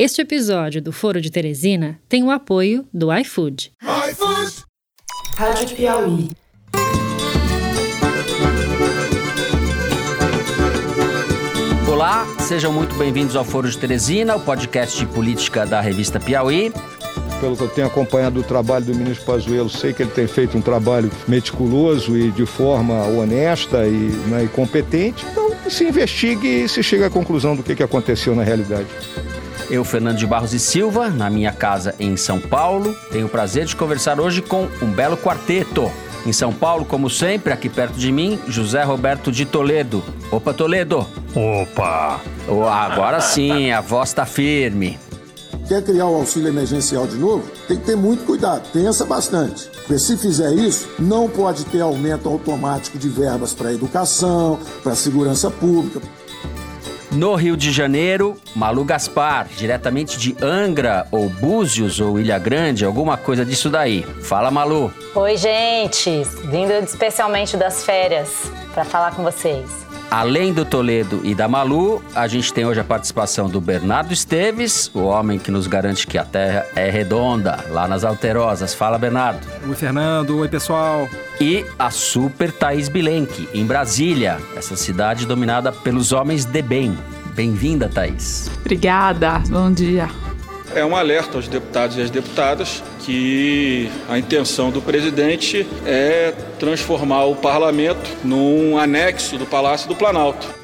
Este episódio do Foro de Teresina tem o apoio do iFood. iFood! Rádio Piauí. Olá, sejam muito bem-vindos ao Foro de Teresina, o podcast de política da revista Piauí. Pelo que eu tenho acompanhado o trabalho do ministro Pazuello, sei que ele tem feito um trabalho meticuloso e de forma honesta e, né, e competente. Então, se investigue e se chega à conclusão do que, que aconteceu na realidade. Eu, Fernando de Barros e Silva, na minha casa em São Paulo, tenho o prazer de conversar hoje com um belo quarteto. Em São Paulo, como sempre, aqui perto de mim, José Roberto de Toledo. Opa, Toledo! Opa! Oh, agora sim, a voz tá firme. Quer criar o auxílio emergencial de novo? Tem que ter muito cuidado, pensa bastante. Porque se fizer isso, não pode ter aumento automático de verbas para educação, para segurança pública. No Rio de Janeiro, Malu Gaspar, diretamente de Angra, ou Búzios, ou Ilha Grande, alguma coisa disso daí. Fala, Malu. Oi, gente. Vindo especialmente das férias para falar com vocês. Além do Toledo e da Malu, a gente tem hoje a participação do Bernardo Esteves, o homem que nos garante que a Terra é redonda, lá nas Alterosas. Fala, Bernardo. Oi, Fernando. Oi, pessoal. E a super Thaís Bilenque, em Brasília, essa cidade dominada pelos homens de bem. Bem-vinda, Thaís. Obrigada. Bom dia. É um alerta aos deputados e às deputadas que a intenção do presidente é transformar o parlamento num anexo do Palácio do Planalto.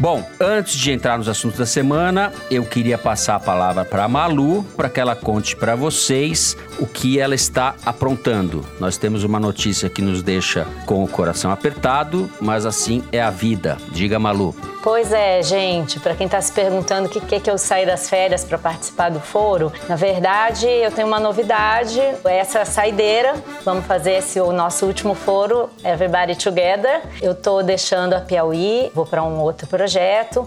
Bom, antes de entrar nos assuntos da semana, eu queria passar a palavra para a Malu para que ela conte para vocês o que ela está aprontando. Nós temos uma notícia que nos deixa com o coração apertado, mas assim é a vida. Diga, Malu. Pois é, gente, para quem está se perguntando o que, que, que eu saí das férias para participar do foro, na verdade eu tenho uma novidade, essa saideira, vamos fazer esse o nosso último foro, Everybody Together. Eu tô deixando a Piauí, vou para um outro projeto.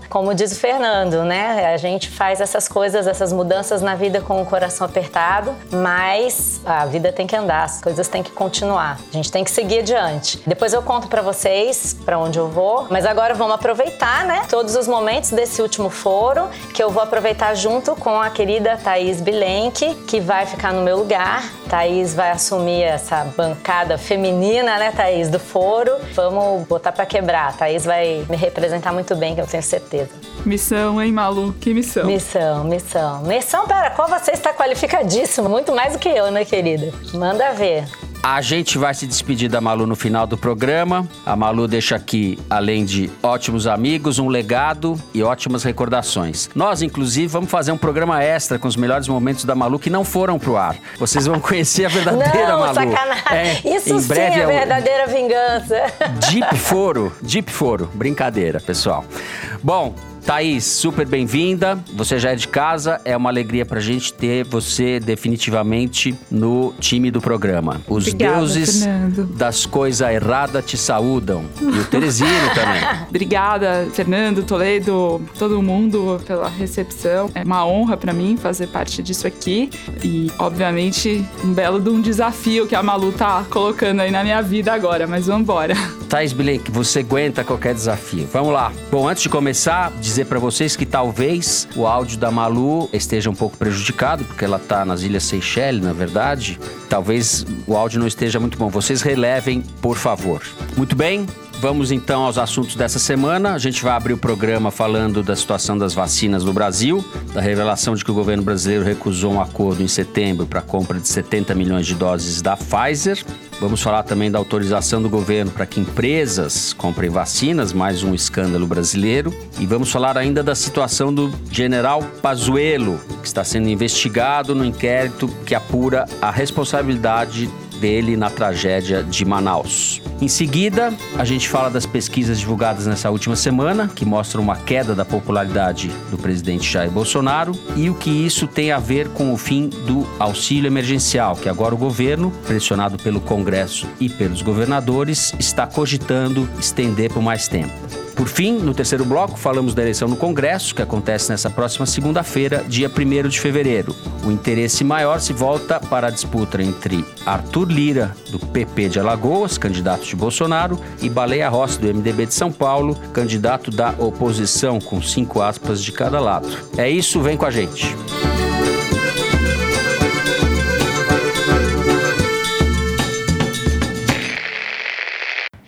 Como diz o Fernando, né? A gente faz essas coisas, essas mudanças na vida com o coração apertado, mas a vida tem que andar, as coisas têm que continuar. A gente tem que seguir adiante. Depois eu conto para vocês para onde eu vou, mas agora vamos aproveitar, né? Todos os momentos desse último foro, que eu vou aproveitar junto com a querida Thaís Bilenque, que vai ficar no meu lugar. Thaís vai assumir essa bancada feminina, né, Thaís, do foro. Vamos botar para quebrar. Thaís vai me representar muito bem, que eu tenho certeza. Missão, hein, Malu? Que missão? Missão, missão. Missão para a qual você está qualificadíssimo, muito mais do que eu, né, querida? Manda ver. A gente vai se despedir da Malu no final do programa. A Malu deixa aqui, além de ótimos amigos, um legado e ótimas recordações. Nós, inclusive, vamos fazer um programa extra com os melhores momentos da Malu que não foram pro ar. Vocês vão conhecer a verdadeira não, Malu. Sacanagem. É, Isso sim é a verdadeira vingança. Deep Foro, Deep Foro. Brincadeira, pessoal. Bom, Thaís, super bem-vinda. Você já é de casa. É uma alegria pra gente ter você definitivamente no time do programa. Os Obrigada, deuses Fernando. das coisas erradas te saúdam. E o Teresino também. Obrigada, Fernando, Toledo, todo mundo pela recepção. É uma honra para mim fazer parte disso aqui e, obviamente, um belo de um desafio que a Malu tá colocando aí na minha vida agora, mas vamos embora. Thais Bilenque, você aguenta qualquer desafio. Vamos lá. Bom, antes de começar, dizer para vocês que talvez o áudio da Malu esteja um pouco prejudicado, porque ela tá nas Ilhas Seychelles, na verdade. Talvez o áudio não esteja muito bom. Vocês relevem, por favor. Muito bem, Vamos então aos assuntos dessa semana. A gente vai abrir o programa falando da situação das vacinas no Brasil, da revelação de que o governo brasileiro recusou um acordo em setembro para a compra de 70 milhões de doses da Pfizer. Vamos falar também da autorização do governo para que empresas comprem vacinas, mais um escândalo brasileiro. E vamos falar ainda da situação do general Pazuello, que está sendo investigado no inquérito que apura a responsabilidade dele na tragédia de Manaus. Em seguida, a gente fala das pesquisas divulgadas nessa última semana, que mostram uma queda da popularidade do presidente Jair Bolsonaro e o que isso tem a ver com o fim do auxílio emergencial, que agora o governo, pressionado pelo Congresso e pelos governadores, está cogitando estender por mais tempo. Por fim, no terceiro bloco, falamos da eleição no Congresso, que acontece nessa próxima segunda-feira, dia 1 de fevereiro. O interesse maior se volta para a disputa entre Arthur Lira, do PP de Alagoas, candidato de Bolsonaro, e Baleia Rossi, do MDB de São Paulo, candidato da oposição, com cinco aspas de cada lado. É isso, vem com a gente.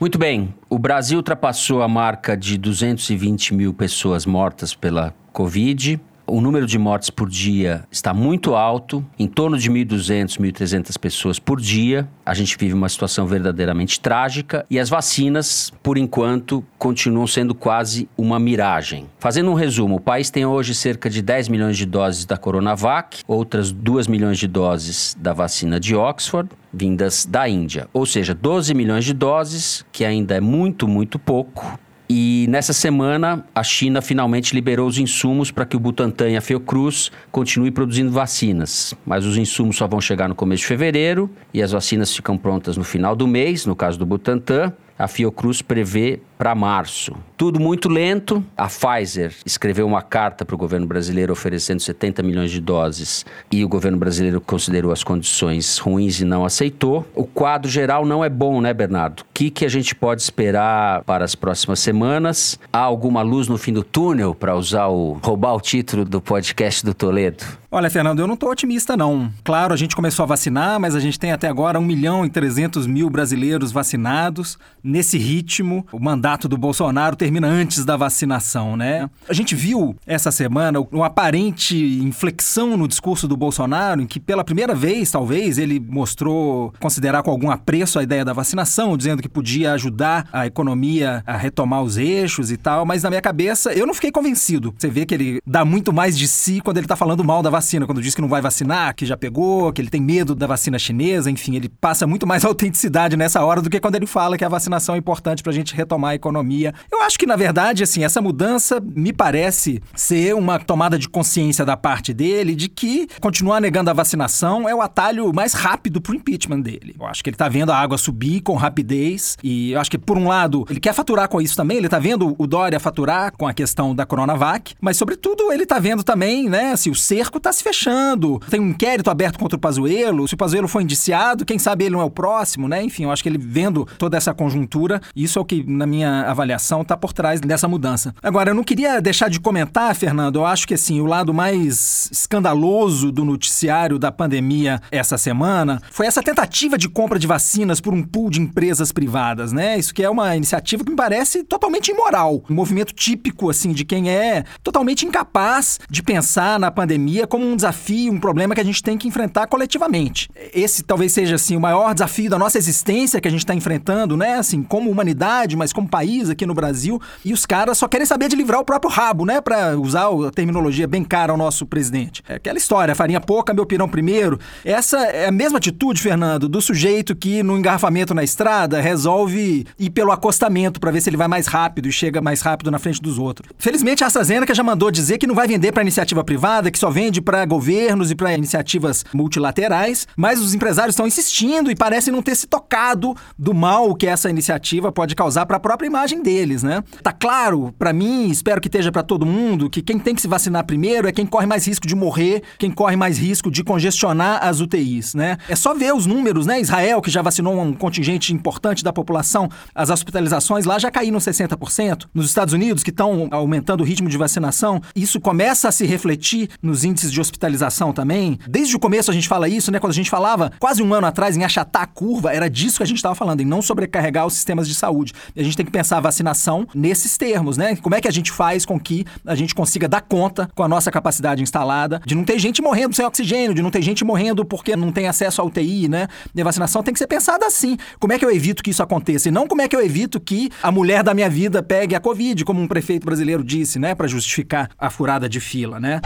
Muito bem, o Brasil ultrapassou a marca de 220 mil pessoas mortas pela Covid. O número de mortes por dia está muito alto, em torno de 1.200, 1.300 pessoas por dia. A gente vive uma situação verdadeiramente trágica e as vacinas, por enquanto, continuam sendo quase uma miragem. Fazendo um resumo, o país tem hoje cerca de 10 milhões de doses da Coronavac, outras 2 milhões de doses da vacina de Oxford, vindas da Índia. Ou seja, 12 milhões de doses, que ainda é muito, muito pouco. E nessa semana, a China finalmente liberou os insumos para que o Butantan e a Fiocruz continuem produzindo vacinas. Mas os insumos só vão chegar no começo de fevereiro e as vacinas ficam prontas no final do mês, no caso do Butantan. A Fiocruz prevê para março. Tudo muito lento. A Pfizer escreveu uma carta para o governo brasileiro oferecendo 70 milhões de doses e o governo brasileiro considerou as condições ruins e não aceitou. O quadro geral não é bom, né, Bernardo? O que, que a gente pode esperar para as próximas semanas? Há alguma luz no fim do túnel para usar o roubar o título do podcast do Toledo? Olha, Fernando, eu não estou otimista, não. Claro, a gente começou a vacinar, mas a gente tem até agora 1 milhão e 300 mil brasileiros vacinados. Nesse ritmo, o mandato do Bolsonaro termina antes da vacinação, né? A gente viu essa semana uma aparente inflexão no discurso do Bolsonaro, em que pela primeira vez, talvez, ele mostrou considerar com algum apreço a ideia da vacinação, dizendo que podia ajudar a economia a retomar os eixos e tal, mas na minha cabeça eu não fiquei convencido. Você vê que ele dá muito mais de si quando ele está falando mal da vacina vacina, quando diz que não vai vacinar, que já pegou, que ele tem medo da vacina chinesa, enfim, ele passa muito mais autenticidade nessa hora do que quando ele fala que a vacinação é importante para a gente retomar a economia. Eu acho que, na verdade, assim, essa mudança me parece ser uma tomada de consciência da parte dele de que continuar negando a vacinação é o atalho mais rápido pro impeachment dele. Eu acho que ele tá vendo a água subir com rapidez e eu acho que, por um lado, ele quer faturar com isso também, ele tá vendo o Dória faturar com a questão da Coronavac, mas, sobretudo, ele tá vendo também, né, se o cerco tá se fechando. Tem um inquérito aberto contra o Pazuello. Se o Pazuello foi indiciado, quem sabe ele não é o próximo, né? Enfim, eu acho que ele vendo toda essa conjuntura, isso é o que, na minha avaliação, está por trás dessa mudança. Agora, eu não queria deixar de comentar, Fernando, eu acho que assim, o lado mais escandaloso do noticiário da pandemia essa semana foi essa tentativa de compra de vacinas por um pool de empresas privadas, né? Isso que é uma iniciativa que me parece totalmente imoral. Um movimento típico, assim, de quem é totalmente incapaz de pensar na pandemia como um desafio, um problema que a gente tem que enfrentar coletivamente. Esse talvez seja assim o maior desafio da nossa existência que a gente está enfrentando, né? Assim, como humanidade, mas como país aqui no Brasil. E os caras só querem saber de livrar o próprio rabo, né? Para usar a terminologia bem cara ao nosso presidente. É aquela história, farinha pouca, meu pirão primeiro. Essa é a mesma atitude, Fernando, do sujeito que no engarrafamento na estrada resolve ir pelo acostamento para ver se ele vai mais rápido e chega mais rápido na frente dos outros. Felizmente a AstraZeneca já mandou dizer que não vai vender para iniciativa privada, que só vende para para governos e para iniciativas multilaterais, mas os empresários estão insistindo e parecem não ter se tocado do mal que essa iniciativa pode causar para a própria imagem deles, né? Tá claro para mim, espero que esteja para todo mundo, que quem tem que se vacinar primeiro é quem corre mais risco de morrer, quem corre mais risco de congestionar as UTIs, né? É só ver os números, né? Israel, que já vacinou um contingente importante da população, as hospitalizações lá já caíram 60%. Nos Estados Unidos, que estão aumentando o ritmo de vacinação, isso começa a se refletir nos índices de hospitalização também. Desde o começo a gente fala isso, né? Quando a gente falava quase um ano atrás em achatar a curva, era disso que a gente estava falando, em não sobrecarregar os sistemas de saúde. E a gente tem que pensar a vacinação nesses termos, né? Como é que a gente faz com que a gente consiga dar conta com a nossa capacidade instalada de não ter gente morrendo sem oxigênio, de não ter gente morrendo porque não tem acesso à UTI, né? E a vacinação tem que ser pensada assim. Como é que eu evito que isso aconteça? E não como é que eu evito que a mulher da minha vida pegue a Covid, como um prefeito brasileiro disse, né? Para justificar a furada de fila, né?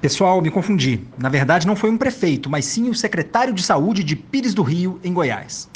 Pessoal, me confundi. Na verdade, não foi um prefeito, mas sim o secretário de saúde de Pires do Rio, em Goiás.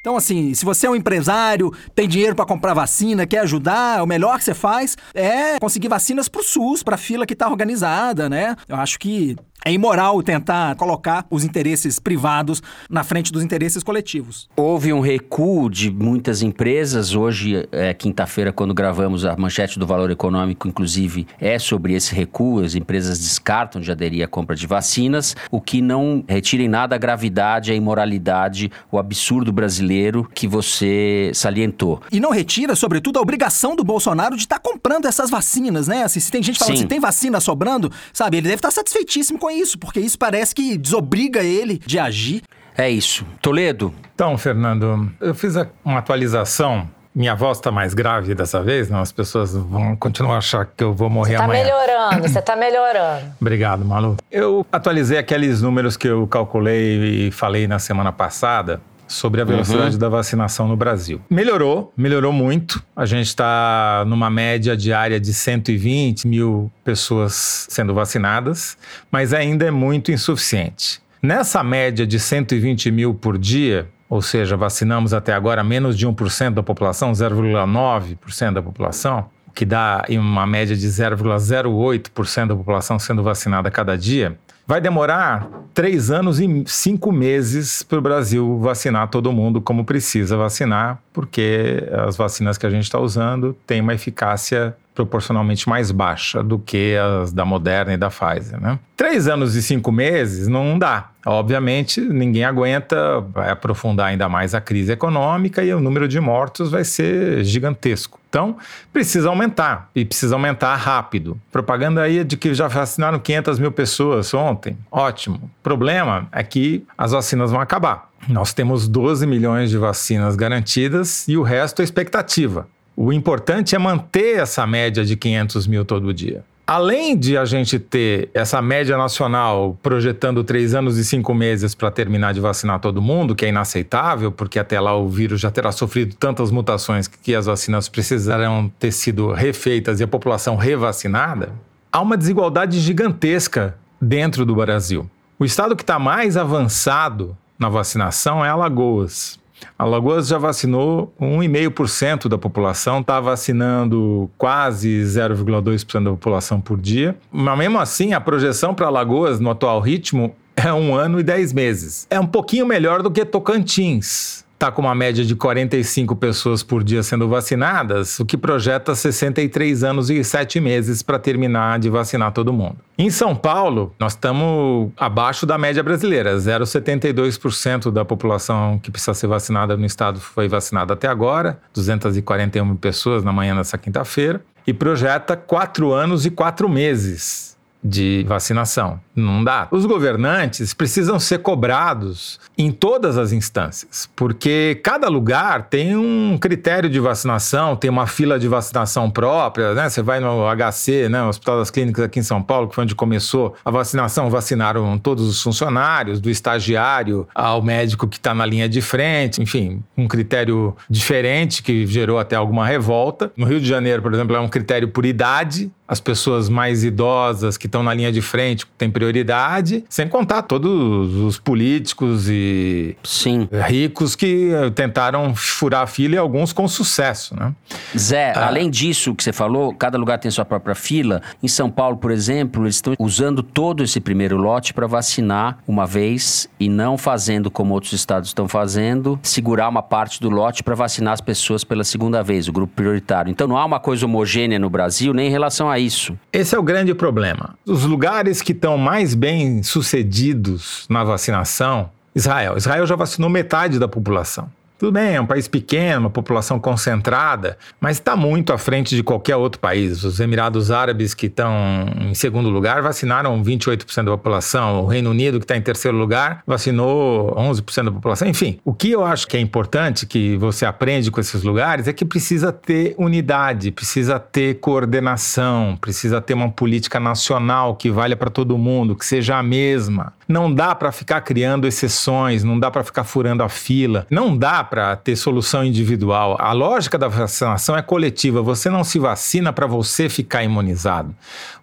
Então, assim, se você é um empresário, tem dinheiro para comprar vacina, quer ajudar, o melhor que você faz é conseguir vacinas pro SUS, pra fila que tá organizada, né? Eu acho que É imoral tentar colocar os interesses privados na frente dos interesses coletivos. Houve um recuo de muitas empresas. Hoje, é quinta-feira, quando gravamos a manchete do Valor Econômico, inclusive, é sobre esse recuo. As empresas descartam de aderir à compra de vacinas, o que não retira em nada a gravidade, a imoralidade, o absurdo brasileiro que você salientou. E não retira, sobretudo, a obrigação do Bolsonaro de estar tá comprando essas vacinas, né? Assim, se tem gente falando, se tem vacina sobrando, sabe, ele deve estar tá satisfeitíssimo com isso, porque isso parece que desobriga ele de agir. É isso. Toledo. Então, Fernando, eu fiz uma atualização minha voz está mais grave dessa vez, não? As pessoas vão continuar a achar que eu vou morrer você tá amanhã. Você está melhorando, você está melhorando. Obrigado, Malu. Eu atualizei aqueles números que eu calculei e falei na semana passada sobre a velocidade uhum. da vacinação no Brasil. Melhorou, melhorou muito. A gente está numa média diária de 120 mil pessoas sendo vacinadas, mas ainda é muito insuficiente. Nessa média de 120 mil por dia, ou seja, vacinamos até agora menos de 1% da população, 0,9% da população, que dá uma média de 0,08% da população sendo vacinada cada dia, Vai demorar três anos e cinco meses para o Brasil vacinar todo mundo como precisa vacinar, porque as vacinas que a gente está usando têm uma eficácia proporcionalmente mais baixa do que as da Moderna e da Pfizer. Né? Três anos e cinco meses não dá. Obviamente, ninguém aguenta, vai aprofundar ainda mais a crise econômica e o número de mortos vai ser gigantesco. Então, precisa aumentar e precisa aumentar rápido. Propaganda aí de que já vacinaram 500 mil pessoas ontem. Ótimo. Problema é que as vacinas vão acabar. Nós temos 12 milhões de vacinas garantidas e o resto é expectativa. O importante é manter essa média de 500 mil todo dia. Além de a gente ter essa média nacional projetando três anos e cinco meses para terminar de vacinar todo mundo, que é inaceitável, porque até lá o vírus já terá sofrido tantas mutações que as vacinas precisarão ter sido refeitas e a população revacinada, há uma desigualdade gigantesca dentro do Brasil. O estado que está mais avançado na vacinação é Alagoas. Alagoas já vacinou 1,5% da população, está vacinando quase 0,2% da população por dia. Mas mesmo assim, a projeção para Alagoas, no atual ritmo, é um ano e 10 meses. É um pouquinho melhor do que Tocantins está com uma média de 45 pessoas por dia sendo vacinadas, o que projeta 63 anos e 7 meses para terminar de vacinar todo mundo. Em São Paulo, nós estamos abaixo da média brasileira. 0,72% da população que precisa ser vacinada no estado foi vacinada até agora, 241 mil pessoas na manhã dessa quinta-feira, e projeta 4 anos e 4 meses de vacinação. Não dá. Os governantes precisam ser cobrados em todas as instâncias, porque cada lugar tem um critério de vacinação, tem uma fila de vacinação própria, né? Você vai no HC, né, Hospital das Clínicas aqui em São Paulo, que foi onde começou a vacinação, vacinaram todos os funcionários, do estagiário ao médico que está na linha de frente, enfim, um critério diferente que gerou até alguma revolta. No Rio de Janeiro, por exemplo, é um critério por idade, as pessoas mais idosas que estão na linha de frente têm prioridade, sem contar todos os políticos e Sim. ricos que tentaram furar a fila e alguns com sucesso, né? Zé, ah. além disso que você falou, cada lugar tem sua própria fila. Em São Paulo, por exemplo, eles estão usando todo esse primeiro lote para vacinar uma vez e não fazendo como outros estados estão fazendo, segurar uma parte do lote para vacinar as pessoas pela segunda vez, o grupo prioritário. Então não há uma coisa homogênea no Brasil nem em relação a isso. Esse é o grande problema. Os lugares que estão mais bem sucedidos na vacinação, Israel. Israel já vacinou metade da população. Tudo bem, é um país pequeno, uma população concentrada, mas está muito à frente de qualquer outro país. Os Emirados Árabes, que estão em segundo lugar, vacinaram 28% da população. O Reino Unido, que está em terceiro lugar, vacinou 11% da população. Enfim, o que eu acho que é importante que você aprende com esses lugares é que precisa ter unidade, precisa ter coordenação, precisa ter uma política nacional que valha para todo mundo, que seja a mesma. Não dá para ficar criando exceções, não dá para ficar furando a fila, não dá para ter solução individual. A lógica da vacinação é coletiva. Você não se vacina para você ficar imunizado.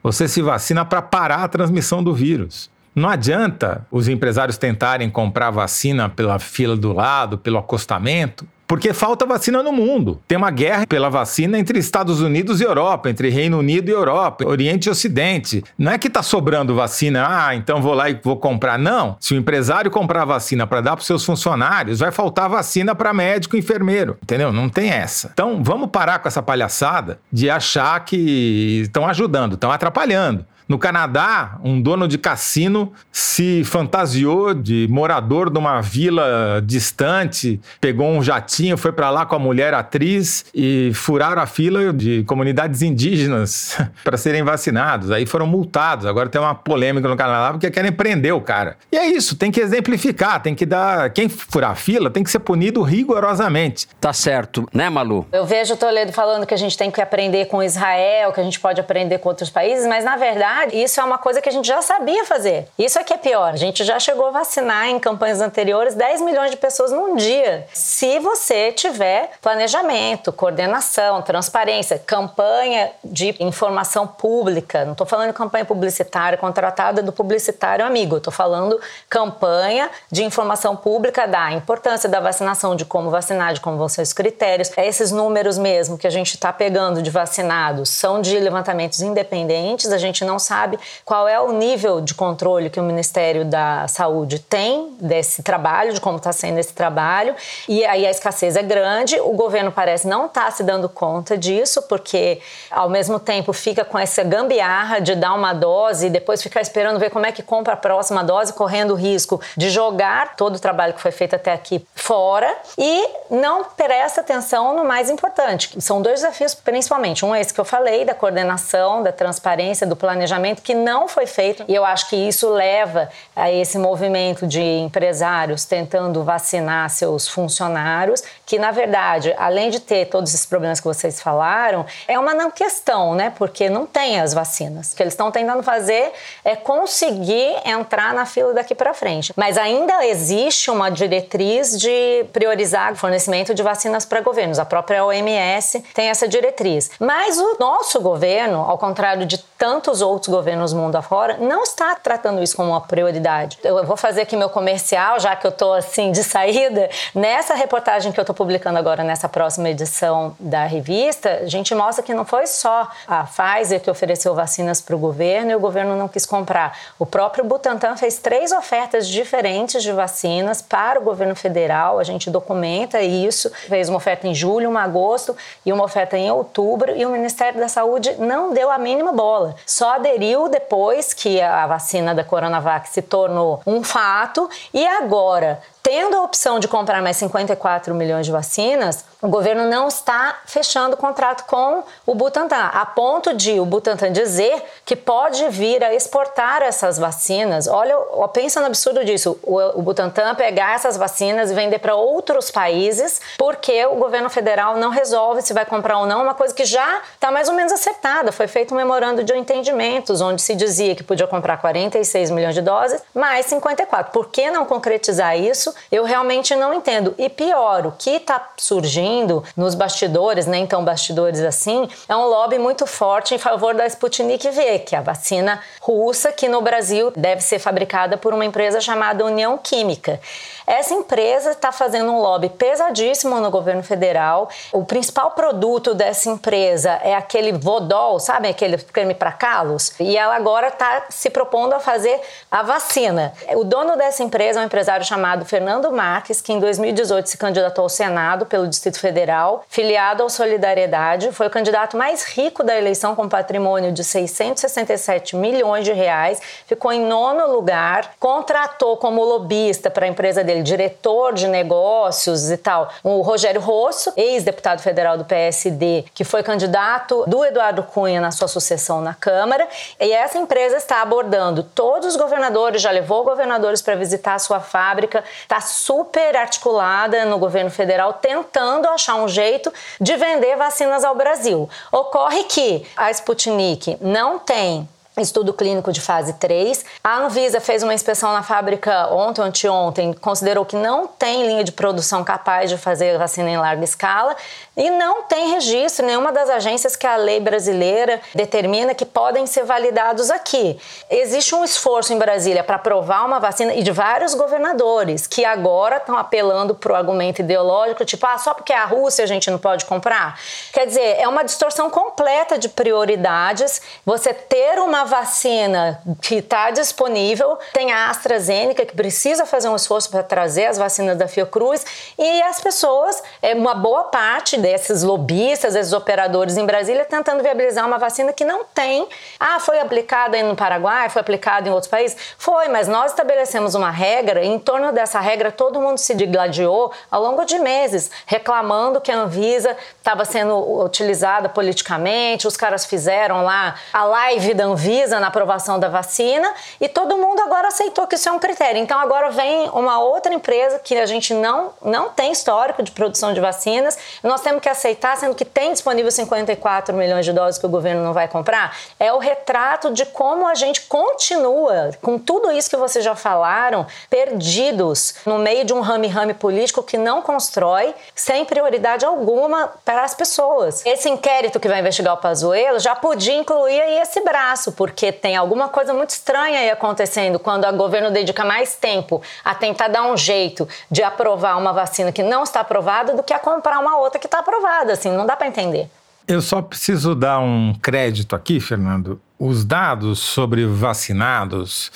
Você se vacina para parar a transmissão do vírus. Não adianta os empresários tentarem comprar vacina pela fila do lado, pelo acostamento, Porque falta vacina no mundo. Tem uma guerra pela vacina entre Estados Unidos e Europa, entre Reino Unido e Europa, Oriente e Ocidente. Não é que está sobrando vacina, ah, então vou lá e vou comprar. Não. Se o empresário comprar vacina para dar para seus funcionários, vai faltar vacina para médico e enfermeiro. Entendeu? Não tem essa. Então vamos parar com essa palhaçada de achar que estão ajudando, estão atrapalhando. No Canadá, um dono de cassino se fantasiou de morador de uma vila distante, pegou um jatinho, foi para lá com a mulher atriz e furaram a fila de comunidades indígenas para serem vacinados. Aí foram multados. Agora tem uma polêmica no Canadá porque querem prender o cara. E é isso, tem que exemplificar, tem que dar. Quem furar a fila tem que ser punido rigorosamente. Tá certo, né, Malu? Eu vejo o Toledo falando que a gente tem que aprender com Israel, que a gente pode aprender com outros países, mas na verdade isso é uma coisa que a gente já sabia fazer. Isso é que é pior. A gente já chegou a vacinar em campanhas anteriores 10 milhões de pessoas num dia. Se você tiver planejamento, coordenação, transparência, campanha de informação pública, não estou falando campanha publicitária contratada do publicitário amigo, estou falando campanha de informação pública da importância da vacinação, de como vacinar, de como vão ser os critérios. Esses números mesmo que a gente está pegando de vacinados são de levantamentos independentes, a gente não sabe qual é o nível de controle que o Ministério da Saúde tem desse trabalho, de como está sendo esse trabalho, e aí a escassez é grande. O governo parece não estar tá se dando conta disso, porque ao mesmo tempo fica com essa gambiarra de dar uma dose e depois ficar esperando ver como é que compra a próxima dose, correndo o risco de jogar todo o trabalho que foi feito até aqui fora e não presta atenção no mais importante. São dois desafios, principalmente. Um é esse que eu falei, da coordenação, da transparência, do planejamento planejamento que não foi feito. E eu acho que isso leva a esse movimento de empresários tentando vacinar seus funcionários, que na verdade, além de ter todos esses problemas que vocês falaram, é uma não questão, né? Porque não tem as vacinas. O que eles estão tentando fazer é conseguir entrar na fila daqui para frente. Mas ainda existe uma diretriz de priorizar o fornecimento de vacinas para governos. A própria OMS tem essa diretriz. Mas o nosso governo, ao contrário de tantos outros governos mundo afora, não está tratando isso como uma prioridade. Eu vou fazer aqui meu comercial, já que eu estou assim de saída. Nessa reportagem que eu estou publicando agora, nessa próxima edição da revista, a gente mostra que não foi só a Pfizer que ofereceu vacinas para o governo e o governo não quis comprar. O próprio Butantan fez três ofertas diferentes de vacinas para o governo federal. A gente documenta isso. Fez uma oferta em julho, uma agosto e uma oferta em outubro. E o Ministério da Saúde não deu a mínima bola. Só aderiu depois que a vacina da Coronavac se tornou um fato. E agora tendo a opção de comprar mais 54 milhões de vacinas, o governo não está fechando o contrato com o Butantan, a ponto de o Butantan dizer que pode vir a exportar essas vacinas. Olha, pensa no absurdo disso, o, Butantan pegar essas vacinas e vender para outros países, porque o governo federal não resolve se vai comprar ou não, uma coisa que já está mais ou menos acertada. Foi feito um memorando de entendimentos, onde se dizia que podia comprar 46 milhões de doses, mais 54. Por que não concretizar isso? Eu realmente não entendo. E pior, o que está surgindo nos bastidores, nem tão bastidores assim, é um lobby muito forte em favor da Sputnik V, que é a vacina russa que no Brasil deve ser fabricada por uma empresa chamada União Química. Essa empresa está fazendo um lobby pesadíssimo no governo federal. O principal produto dessa empresa é aquele Vodol, sabe aquele creme para calos? E ela agora está se propondo a fazer a vacina. O dono dessa empresa é um empresário chamado Fernando Marques, que em 2018 se candidatou ao Senado pelo Distrito Federal, filiado ao Solidariedade, foi o candidato mais rico da eleição com patrimônio de 667 milhões de reais, ficou em nono lugar, contratou como lobista para a empresa dele diretor de negócios e tal, o Rogério Rosso, ex-deputado federal do PSD, que foi candidato do Eduardo Cunha na sua sucessão na Câmara. E essa empresa está abordando todos os governadores, já levou governadores para visitar a sua fábrica, está super articulada no governo federal, tentando achar um jeito de vender vacinas ao Brasil. Ocorre que a Sputnik não tem estudo clínico de fase 3. A Anvisa fez uma inspeção na fábrica ontem, anteontem, considerou que não tem linha de produção capaz de fazer vacina em larga escala e não tem registro nenhuma das agências que a lei brasileira determina que podem ser validados aqui. Existe um esforço em Brasília para aprovar uma vacina e de vários governadores que agora estão apelando para o argumento ideológico, tipo, ah, só porque é a Rússia a gente não pode comprar. Quer dizer, é uma distorção completa de prioridades. Você ter uma vacina que está disponível, tem a AstraZeneca que precisa fazer um esforço para trazer as vacinas da Fiocruz e as pessoas, é uma boa parte desses lobistas, esses operadores em Brasília tentando viabilizar uma vacina que não tem. Ah, foi aplicada no Paraguai, foi aplicada em outros países? Foi, mas nós estabelecemos uma regra e em torno dessa regra todo mundo se digladiou ao longo de meses, reclamando que a Anvisa estava sendo utilizada politicamente, os caras fizeram lá a live da Anvisa na aprovação da vacina e todo mundo agora aceitou que isso é um critério. Então agora vem uma outra empresa que a gente não, não tem histórico de produção de vacinas, nós temos que aceitar, sendo que tem disponível 54 milhões de doses que o governo não vai comprar. É o retrato de como a gente continua, com tudo isso que vocês já falaram, perdidos no meio de um rame-rame político que não constrói, sem prioridade alguma para as pessoas. Esse inquérito que vai investigar o Pazuello já podia incluir aí esse braço, porque tem alguma coisa muito estranha aí acontecendo quando o governo dedica mais tempo a tentar dar um jeito de aprovar uma vacina que não está aprovada do que a comprar uma outra que está aprovada, assim, não dá para entender. Eu só preciso dar um crédito aqui, Fernando. Os dados sobre vacinados,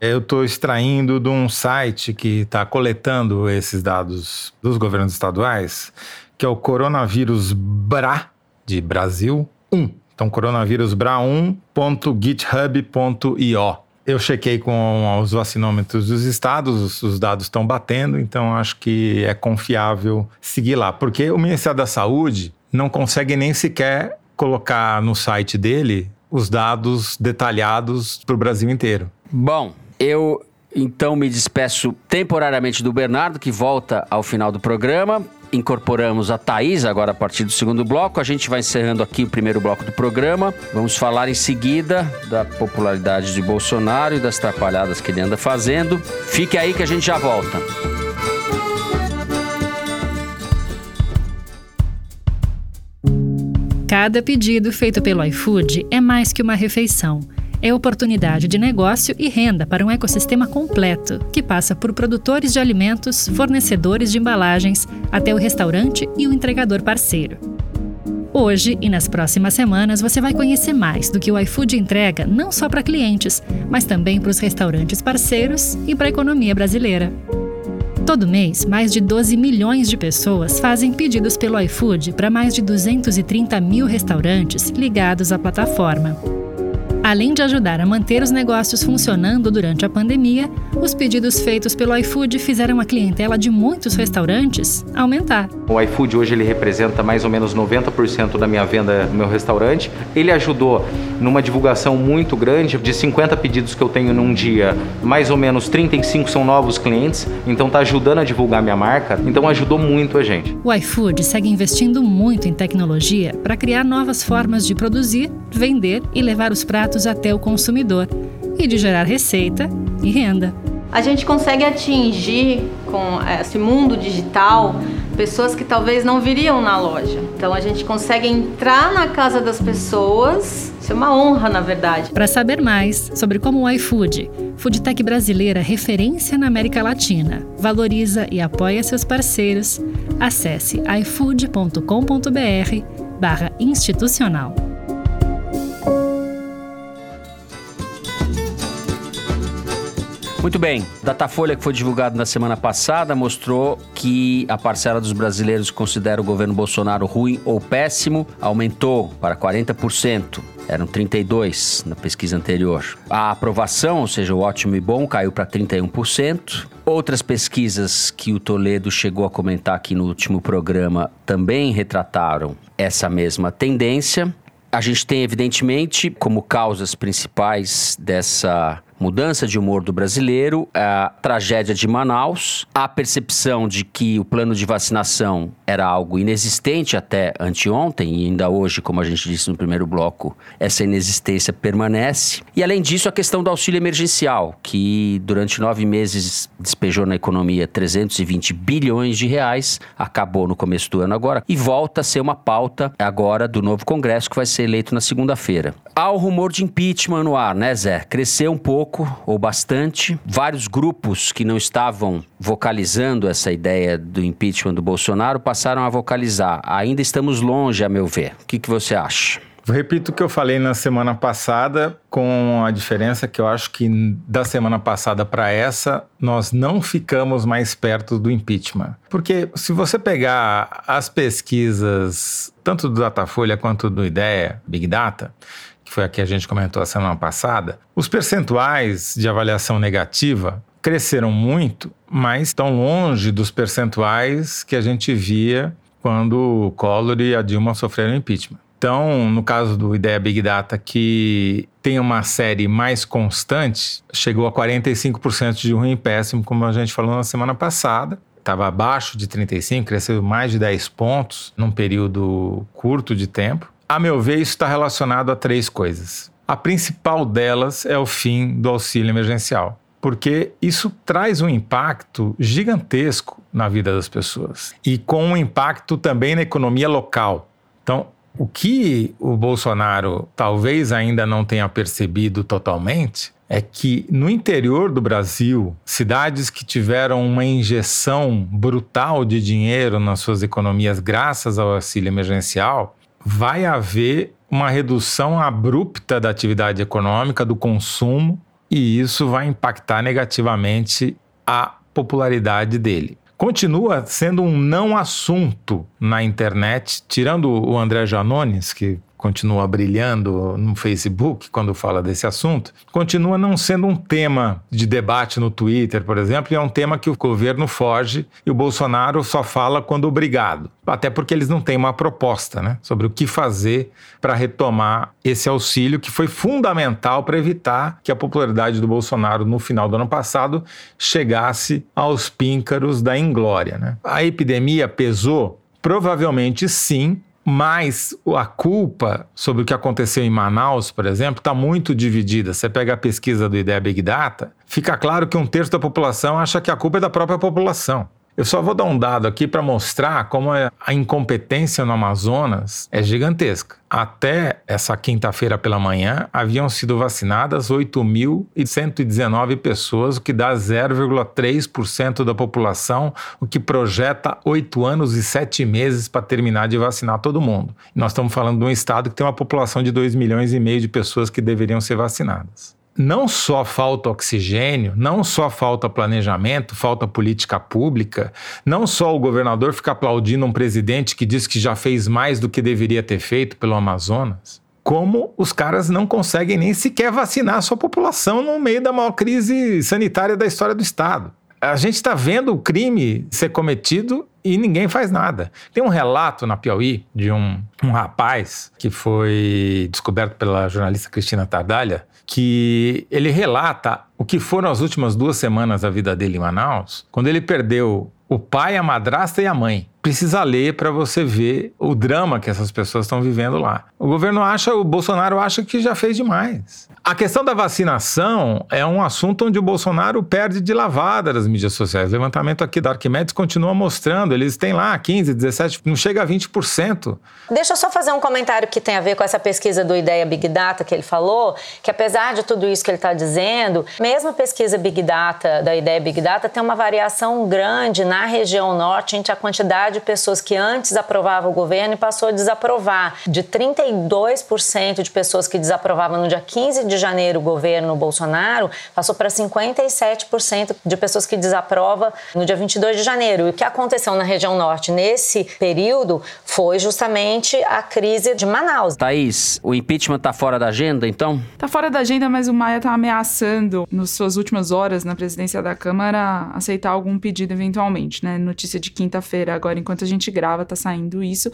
eu estou extraindo de um site que está coletando esses dados dos governos estaduais, que é o Coronavírus BRA, de Brasil 1. Então, coronavírus bra1.github.io. Eu chequei com os vacinômetros dos estados, os dados estão batendo, então acho que é confiável seguir lá. Porque o Ministério da Saúde não consegue nem sequer colocar no site dele os dados detalhados para o Brasil inteiro. Bom, eu então me despeço temporariamente do Bernardo, que volta ao final do programa incorporamos a Thaís agora a partir do segundo bloco. A gente vai encerrando aqui o primeiro bloco do programa. Vamos falar em seguida da popularidade de Bolsonaro e das trapalhadas que ele anda fazendo. Fique aí que a gente já volta. Cada pedido feito pelo iFood é mais que uma refeição é oportunidade de negócio e renda para um ecossistema completo, que passa por produtores de alimentos, fornecedores de embalagens, até o restaurante e o entregador parceiro. Hoje e nas próximas semanas você vai conhecer mais do que o iFood entrega não só para clientes, mas também para os restaurantes parceiros e para a economia brasileira. Todo mês, mais de 12 milhões de pessoas fazem pedidos pelo iFood para mais de 230 mil restaurantes ligados à plataforma. Além de ajudar a manter os negócios funcionando durante a pandemia, os pedidos feitos pelo iFood fizeram a clientela de muitos restaurantes aumentar. O iFood hoje ele representa mais ou menos 90% da minha venda no meu restaurante. Ele ajudou numa divulgação muito grande, de 50 pedidos que eu tenho num dia, mais ou menos 35 são novos clientes, então está ajudando a divulgar minha marca, então ajudou muito a gente. O iFood segue investindo muito em tecnologia para criar novas formas de produzir, vender e levar os pratos até o consumidor e de gerar receita e renda. A gente consegue atingir com esse mundo digital pessoas que talvez não viriam na loja. Então a gente consegue entrar na casa das pessoas. Isso é uma honra, na verdade. Para saber mais sobre como o iFood, Foodtech brasileira referência na América Latina, valoriza e apoia seus parceiros, acesse ifood.com.br/institucional. Muito bem. Datafolha que foi divulgado na semana passada mostrou que a parcela dos brasileiros que considera o governo Bolsonaro ruim ou péssimo aumentou para 40%. Eram 32 na pesquisa anterior. A aprovação, ou seja, o ótimo e bom, caiu para 31%. Outras pesquisas que o Toledo chegou a comentar aqui no último programa também retrataram essa mesma tendência. A gente tem, evidentemente, como causas principais dessa mudança de humor do brasileiro, a tragédia de Manaus, a percepção de que o plano de vacinação era algo inexistente até anteontem, e ainda hoje, como a gente disse no primeiro bloco, essa inexistência permanece. E além disso, a questão do auxílio emergencial, que durante nove meses despejou na economia 320 bilhões de reais, acabou no começo do ano agora, e volta a ser uma pauta agora do novo Congresso, que vai ser eleito na segunda-feira. Há o rumor de impeachment no ar, né, Zé? Cresceu um pouco, ou bastante. Vários grupos que não estavam vocalizando essa ideia do impeachment do Bolsonaro passaram a vocalizar. Ainda estamos longe, a meu ver. O que, que você acha? Repito o que eu falei na semana passada, com a diferença que eu acho que da semana passada para essa, nós não ficamos mais perto do impeachment. Porque se você pegar as pesquisas, tanto do Datafolha quanto do IDEA, Big Data, que foi a que a gente comentou a semana passada, os percentuais de avaliação negativa cresceram muito, mas estão longe dos percentuais que a gente via quando o Collor e a Dilma sofreram impeachment. Então, no caso do Ideia Big Data, que tem uma série mais constante, chegou a 45% de ruim e péssimo, como a gente falou na semana passada. Estava abaixo de 35, cresceu mais de 10 pontos num período curto de tempo. A meu ver, isso está relacionado a três coisas. A principal delas é o fim do auxílio emergencial, porque isso traz um impacto gigantesco na vida das pessoas e com um impacto também na economia local. Então, o que o Bolsonaro talvez ainda não tenha percebido totalmente é que no interior do Brasil, cidades que tiveram uma injeção brutal de dinheiro nas suas economias graças ao auxílio emergencial, vai haver uma redução abrupta da atividade econômica, do consumo, e isso vai impactar negativamente a popularidade dele. Continua sendo um não assunto na internet, tirando o André Janones, que continua brilhando no Facebook quando fala desse assunto, continua não sendo um tema de debate no Twitter, por exemplo, e é um tema que o governo foge e o Bolsonaro só fala quando obrigado. Até porque eles não têm uma proposta né, sobre o que fazer para retomar esse auxílio que foi fundamental para evitar que a popularidade do Bolsonaro no final do ano passado chegasse aos píncaros da inglória. Né? A epidemia pesou? Provavelmente sim, mas a culpa sobre o que aconteceu em Manaus, por exemplo, está muito dividida. Você pega a pesquisa do IDEA Big Data, fica claro que um terço da população acha que a culpa é da própria população. Eu só vou dar um dado aqui para mostrar como é a incompetência no Amazonas é gigantesca. Até essa quinta-feira pela manhã, haviam sido vacinadas 8.119 pessoas, o que dá 0,3% da população, o que projeta oito anos e sete meses para terminar de vacinar todo mundo. nós estamos falando de um estado que tem uma população de 2 milhões e meio de pessoas que deveriam ser vacinadas não só falta oxigênio, não só falta planejamento, falta política pública, não só o governador fica aplaudindo um presidente que diz que já fez mais do que deveria ter feito pelo Amazonas, como os caras não conseguem nem sequer vacinar a sua população no meio da maior crise sanitária da história do Estado. A gente está vendo o crime ser cometido e ninguém faz nada. Tem um relato na Piauí de um, um rapaz que foi descoberto pela jornalista Cristina Tardalha, que ele relata o que foram as últimas duas semanas da vida dele em Manaus, quando ele perdeu o pai, a madrasta e a mãe. Precisa ler para você ver o drama que essas pessoas estão vivendo lá. O governo acha, o Bolsonaro acha que já fez demais. A questão da vacinação é um assunto onde o Bolsonaro perde de lavada nas mídias sociais. O levantamento aqui da Arquimedes continua mostrando, eles têm lá 15, 17, não chega a 20%. Deixa eu só fazer um comentário que tem a ver com essa pesquisa do Ideia Big Data que ele falou, que apesar de tudo isso que ele está dizendo, mesmo a pesquisa Big Data, da Ideia Big Data, tem uma variação grande na região norte entre a quantidade de pessoas que antes aprovavam o governo e passou a desaprovar. De 32% de pessoas que desaprovavam no dia 15 de de janeiro o governo Bolsonaro passou para 57% de pessoas que desaprova no dia 22 de janeiro. E o que aconteceu na região norte nesse período foi justamente a crise de Manaus. Thaís, o impeachment está fora da agenda, então? Está fora da agenda, mas o Maia está ameaçando, nas suas últimas horas na presidência da Câmara, aceitar algum pedido eventualmente, né? Notícia de quinta-feira, agora enquanto a gente grava, está saindo isso.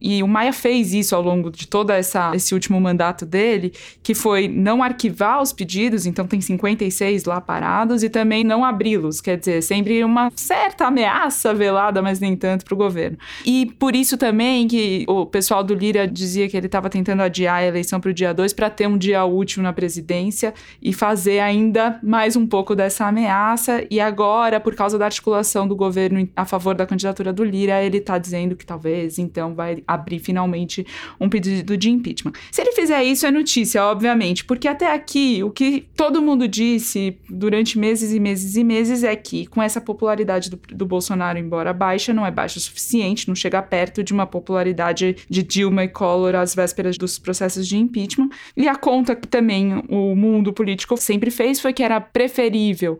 E o Maia fez isso ao longo de todo essa, esse último mandato dele, que foi não arquivar os pedidos, então tem 56 lá parados, e também não abri-los, quer dizer, sempre uma certa ameaça velada, mas nem tanto para o governo. E por isso também que o pessoal do Lira dizia que ele estava tentando adiar a eleição para o dia 2 para ter um dia útil na presidência e fazer ainda mais um pouco dessa ameaça. E agora, por causa da articulação do governo a favor da candidatura do Lira, ele está dizendo que talvez então vai abrir finalmente um pedido de impeachment. Se ele fizer isso, é notícia, obviamente, porque até aqui o que todo mundo disse durante meses e meses e meses é que com essa popularidade do, do Bolsonaro, embora baixa, não é baixa o suficiente, não chega perto de uma popularidade de Dilma e Collor às vésperas dos processos de impeachment. E a conta que também o mundo político sempre fez foi que era preferível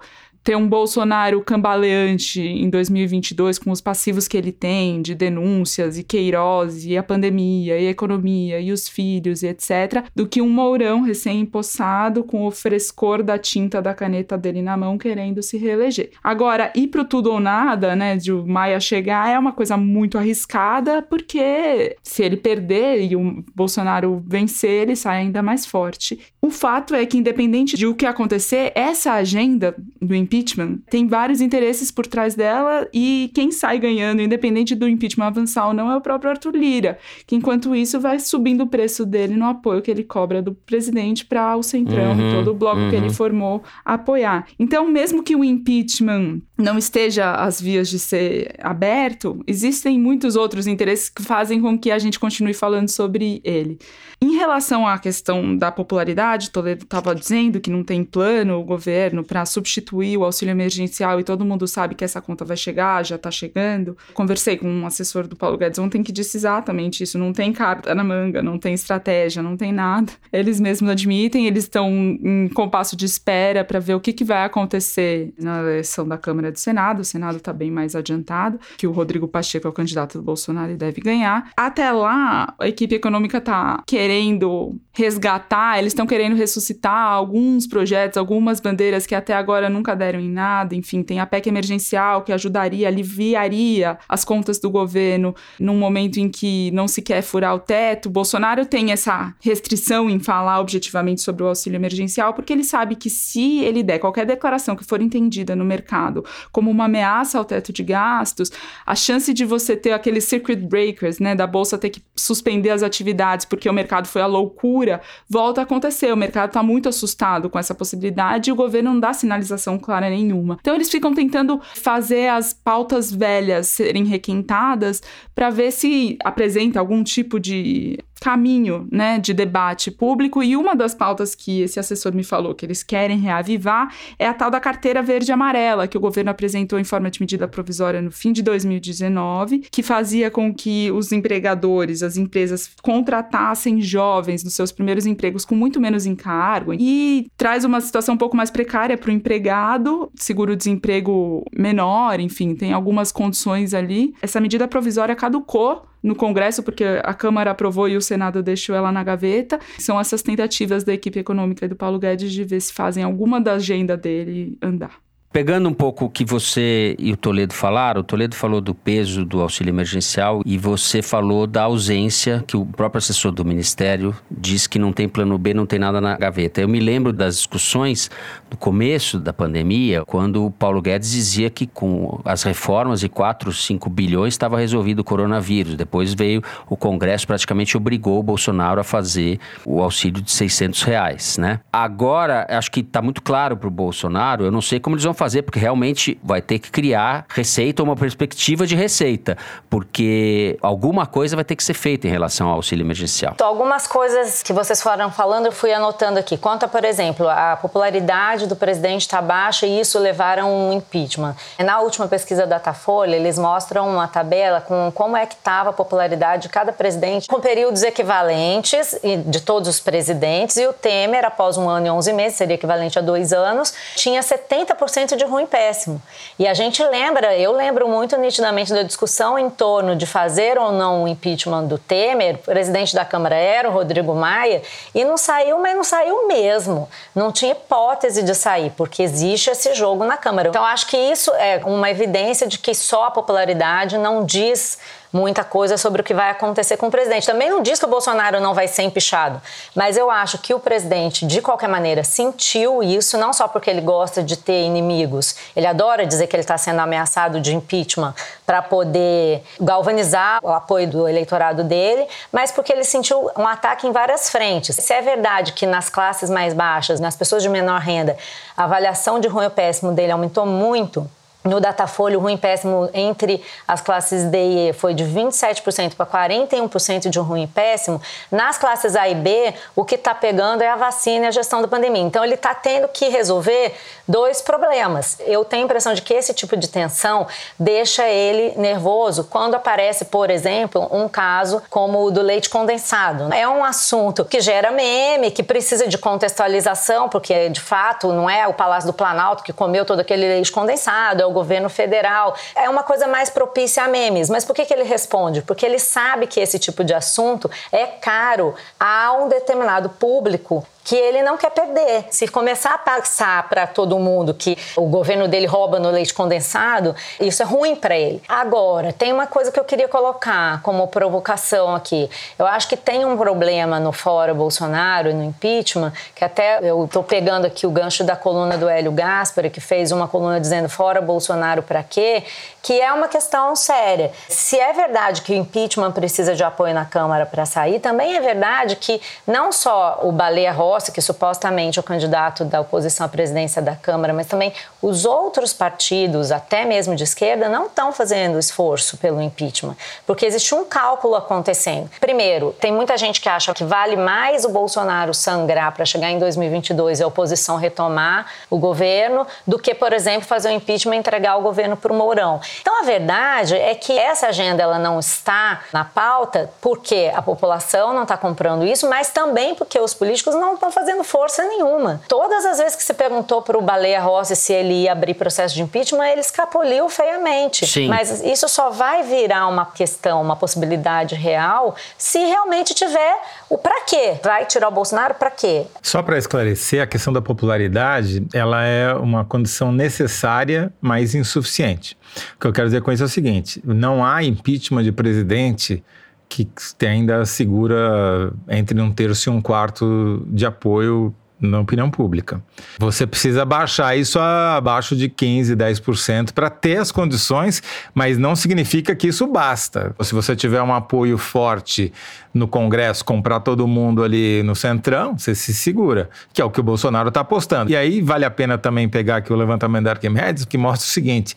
ter um Bolsonaro cambaleante em 2022 com os passivos que ele tem de denúncias e Queiroz e a pandemia e a economia e os filhos e etc, do que um Mourão recém-empossado com o frescor da tinta da caneta dele na mão querendo se reeleger. Agora, ir pro tudo ou nada, né, de o Maia chegar é uma coisa muito arriscada, porque se ele perder e o Bolsonaro vencer, ele sai ainda mais forte. O fato é que independente de o que acontecer, essa agenda do impeachment impeachment, tem vários interesses por trás dela e quem sai ganhando, independente do impeachment avançar ou não, é o próprio Arthur Lira, que enquanto isso vai subindo o preço dele no apoio que ele cobra do presidente para o Centrão uhum, e todo o bloco uhum. que ele uhum. formou apoiar. Então, mesmo que o impeachment não esteja às vias de ser aberto, existem muitos outros interesses que fazem com que a gente continue falando sobre ele. Em relação à questão da popularidade, Toledo estava dizendo que não tem plano o governo para substituir o auxílio emergencial e todo mundo sabe que essa conta vai chegar, já está chegando. Conversei com um assessor do Paulo Guedes ontem que disse exatamente isso. Não tem carta na manga, não tem estratégia, não tem nada. Eles mesmos admitem, eles estão em compasso de espera para ver o que, que vai acontecer na eleição da Câmara e do Senado. O Senado está bem mais adiantado, que o Rodrigo Pacheco é o candidato do Bolsonaro e deve ganhar. Até lá, a equipe econômica está querendo resgatar, eles estão querendo ressuscitar alguns projetos, algumas bandeiras que até agora nunca deram em nada, enfim, tem a PEC emergencial que ajudaria, aliviaria as contas do governo num momento em que não se quer furar o teto. Bolsonaro tem essa restrição em falar objetivamente sobre o auxílio emergencial, porque ele sabe que se ele der qualquer declaração que for entendida no mercado como uma ameaça ao teto de gastos, a chance de você ter aqueles circuit breakers, né, da bolsa ter que suspender as atividades porque o mercado foi a loucura, volta a acontecer. O mercado está muito assustado com essa possibilidade e o governo não dá sinalização clara nenhuma. Então eles ficam tentando fazer as pautas velhas serem requentadas para ver se apresenta algum tipo de caminho, né, de debate público e uma das pautas que esse assessor me falou que eles querem reavivar é a tal da carteira verde amarela que o governo apresentou em forma de medida provisória no fim de 2019, que fazia com que os empregadores, as empresas contratassem jovens nos seus primeiros empregos com muito menos encargo e traz uma situação um pouco mais precária para o empregado, seguro-desemprego menor, enfim, tem algumas condições ali. Essa medida provisória caducou no Congresso, porque a Câmara aprovou e o Senado deixou ela na gaveta. São essas tentativas da equipe econômica e do Paulo Guedes de ver se fazem alguma da agenda dele andar. Pegando um pouco o que você e o Toledo falaram, o Toledo falou do peso do auxílio emergencial e você falou da ausência que o próprio assessor do Ministério diz que não tem plano B, não tem nada na gaveta. Eu me lembro das discussões no começo da pandemia, quando o Paulo Guedes dizia que com as reformas de 4, 5 bilhões estava resolvido o coronavírus. Depois veio o Congresso, praticamente obrigou o Bolsonaro a fazer o auxílio de 600 reais, né? Agora, acho que está muito claro para o Bolsonaro, eu não sei como eles vão fazer, porque realmente vai ter que criar receita uma perspectiva de receita, porque alguma coisa vai ter que ser feita em relação ao auxílio emergencial. Então, algumas coisas que vocês foram falando, eu fui anotando aqui. Conta, por exemplo, a popularidade do presidente está baixa e isso levaram um impeachment. Na última pesquisa da Datafolha, eles mostram uma tabela com como é que estava a popularidade de cada presidente com períodos equivalentes de todos os presidentes e o Temer, após um ano e 11 meses, seria equivalente a dois anos, tinha 70% de ruim péssimo. E a gente lembra, eu lembro muito nitidamente da discussão em torno de fazer ou não o impeachment do Temer. O presidente da Câmara era o Rodrigo Maia e não saiu, mas não saiu mesmo. Não tinha hipótese de sair, porque existe esse jogo na Câmara. Então acho que isso é uma evidência de que só a popularidade não diz muita coisa sobre o que vai acontecer com o presidente. Também não diz que o Bolsonaro não vai ser empichado, mas eu acho que o presidente, de qualquer maneira, sentiu isso, não só porque ele gosta de ter inimigos, ele adora dizer que ele está sendo ameaçado de impeachment para poder galvanizar o apoio do eleitorado dele, mas porque ele sentiu um ataque em várias frentes. Se é verdade que nas classes mais baixas, nas pessoas de menor renda, a avaliação de ruim ou péssimo dele aumentou muito, no Datafolha, o ruim péssimo entre as classes D e E foi de 27% para 41% de ruim péssimo. Nas classes A e B, o que está pegando é a vacina e a gestão da pandemia. Então, ele está tendo que resolver dois problemas. Eu tenho a impressão de que esse tipo de tensão deixa ele nervoso quando aparece, por exemplo, um caso como o do leite condensado. É um assunto que gera meme, que precisa de contextualização, porque de fato não é o Palácio do Planalto que comeu todo aquele leite condensado, é o governo federal. É uma coisa mais propícia a memes. Mas por que, que ele responde? Porque ele sabe que esse tipo de assunto é caro a um determinado público que ele não quer perder. Se começar a passar para todo mundo que o governo dele rouba no leite condensado, isso é ruim para ele. Agora, tem uma coisa que eu queria colocar como provocação aqui. Eu acho que tem um problema no fora Bolsonaro, no impeachment, que até eu estou pegando aqui o gancho da coluna do Hélio Gaspari, que fez uma coluna dizendo fora Bolsonaro para quê, que é uma questão séria. Se é verdade que o impeachment precisa de apoio na Câmara para sair, também é verdade que não só o Baleia Rossi, que supostamente é o candidato da oposição à presidência da Câmara, mas também os outros partidos, até mesmo de esquerda, não estão fazendo esforço pelo impeachment, porque existe um cálculo acontecendo. Primeiro, tem muita gente que acha que vale mais o Bolsonaro sangrar para chegar em 2022 e a oposição retomar o governo do que, por exemplo, fazer o impeachment e entregar o governo para o Mourão. Então, a verdade é que essa agenda ela não está na pauta porque a população não está comprando isso, mas também porque os políticos não estão fazendo força nenhuma. Todas as vezes que se perguntou para o Baleia Rossi se ele ia abrir processo de impeachment, ele escapuliu feiamente. Sim. Mas isso só vai virar uma questão, uma possibilidade real, se realmente tiver o para quê. Vai tirar o Bolsonaro para quê? Só para esclarecer, a questão da popularidade, ela é uma condição necessária, mas insuficiente. O que eu quero dizer com isso é o seguinte: não há impeachment de presidente que ainda segura entre um terço e um quarto de apoio na opinião pública. Você precisa baixar isso abaixo de 15, 10% para ter as condições, mas não significa que isso basta. Se você tiver um apoio forte no Congresso, comprar todo mundo ali no Centrão, você se segura, que é o que o Bolsonaro está apostando. E aí vale a pena também pegar aqui o levantamento da Arquimedes, que mostra o seguinte: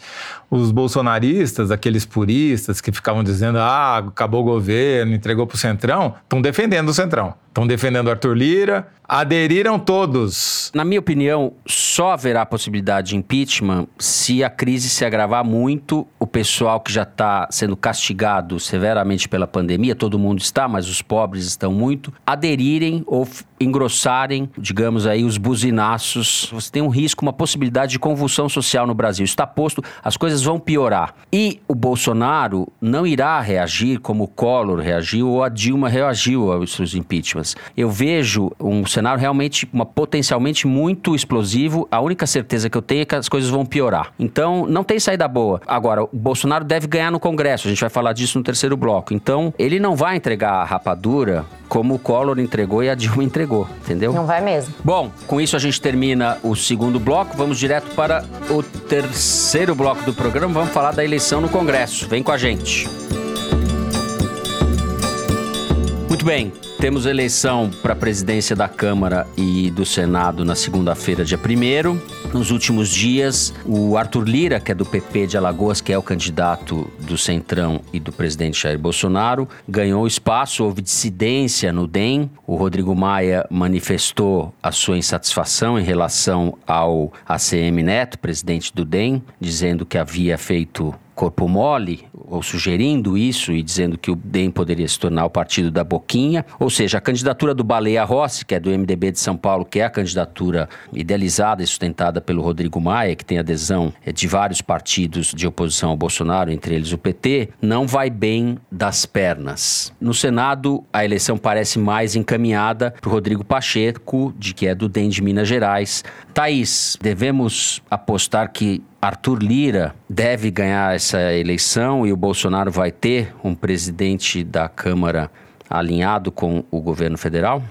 os bolsonaristas, aqueles puristas que ficavam dizendo, ah, acabou o governo, entregou para o Centrão, estão defendendo o Centrão. Estão defendendo Arthur Lira, aderiram todos. Na minha opinião, só haverá possibilidade de impeachment se a crise se agravar muito, o pessoal que já está sendo castigado severamente pela pandemia, todo mundo está, mas os pobres estão muito, aderirem ou engrossarem, digamos aí, os buzinaços. Você tem um risco, uma possibilidade de convulsão social no Brasil. Está posto, as coisas vão piorar. E o Bolsonaro não irá reagir como o Collor reagiu ou a Dilma reagiu aos seus impeachments. Eu vejo um cenário realmente, uma, potencialmente muito explosivo. A única certeza que eu tenho é que as coisas vão piorar. Então, não tem saída boa. Agora, o Bolsonaro deve ganhar no Congresso. A gente vai falar disso no terceiro bloco. Então, ele não vai entregar a rapadura como o Collor entregou e a Dilma entregou, entendeu? Não vai mesmo. Bom, com isso a gente termina o segundo bloco. Vamos direto para o terceiro bloco do programa. Vamos falar da eleição no Congresso. Vem com a gente. Muito bem. Temos eleição para a presidência da Câmara e do Senado na segunda-feira, dia 1. Nos últimos dias, o Arthur Lira, que é do PP de Alagoas, que é o candidato do Centrão e do presidente Jair Bolsonaro, ganhou espaço, houve dissidência no DEM. O Rodrigo Maia manifestou a sua insatisfação em relação ao ACM Neto, presidente do DEM, dizendo que havia feito corpo mole, ou sugerindo isso e dizendo que o DEM poderia se tornar o partido da Boquinha, ou seja, a candidatura do Baleia Rossi, que é do MDB de São Paulo, que é a candidatura idealizada e sustentada pelo Rodrigo Maia, que tem adesão eh, de vários partidos de oposição ao Bolsonaro, entre eles o PT, não vai bem das pernas. No Senado, a eleição parece mais encaminhada para o Rodrigo Pacheco, de que é do DEM de Minas Gerais. Thaís, devemos apostar que Arthur Lira deve ganhar essa eleição e o Bolsonaro vai ter um presidente da Câmara alinhado com o governo federal?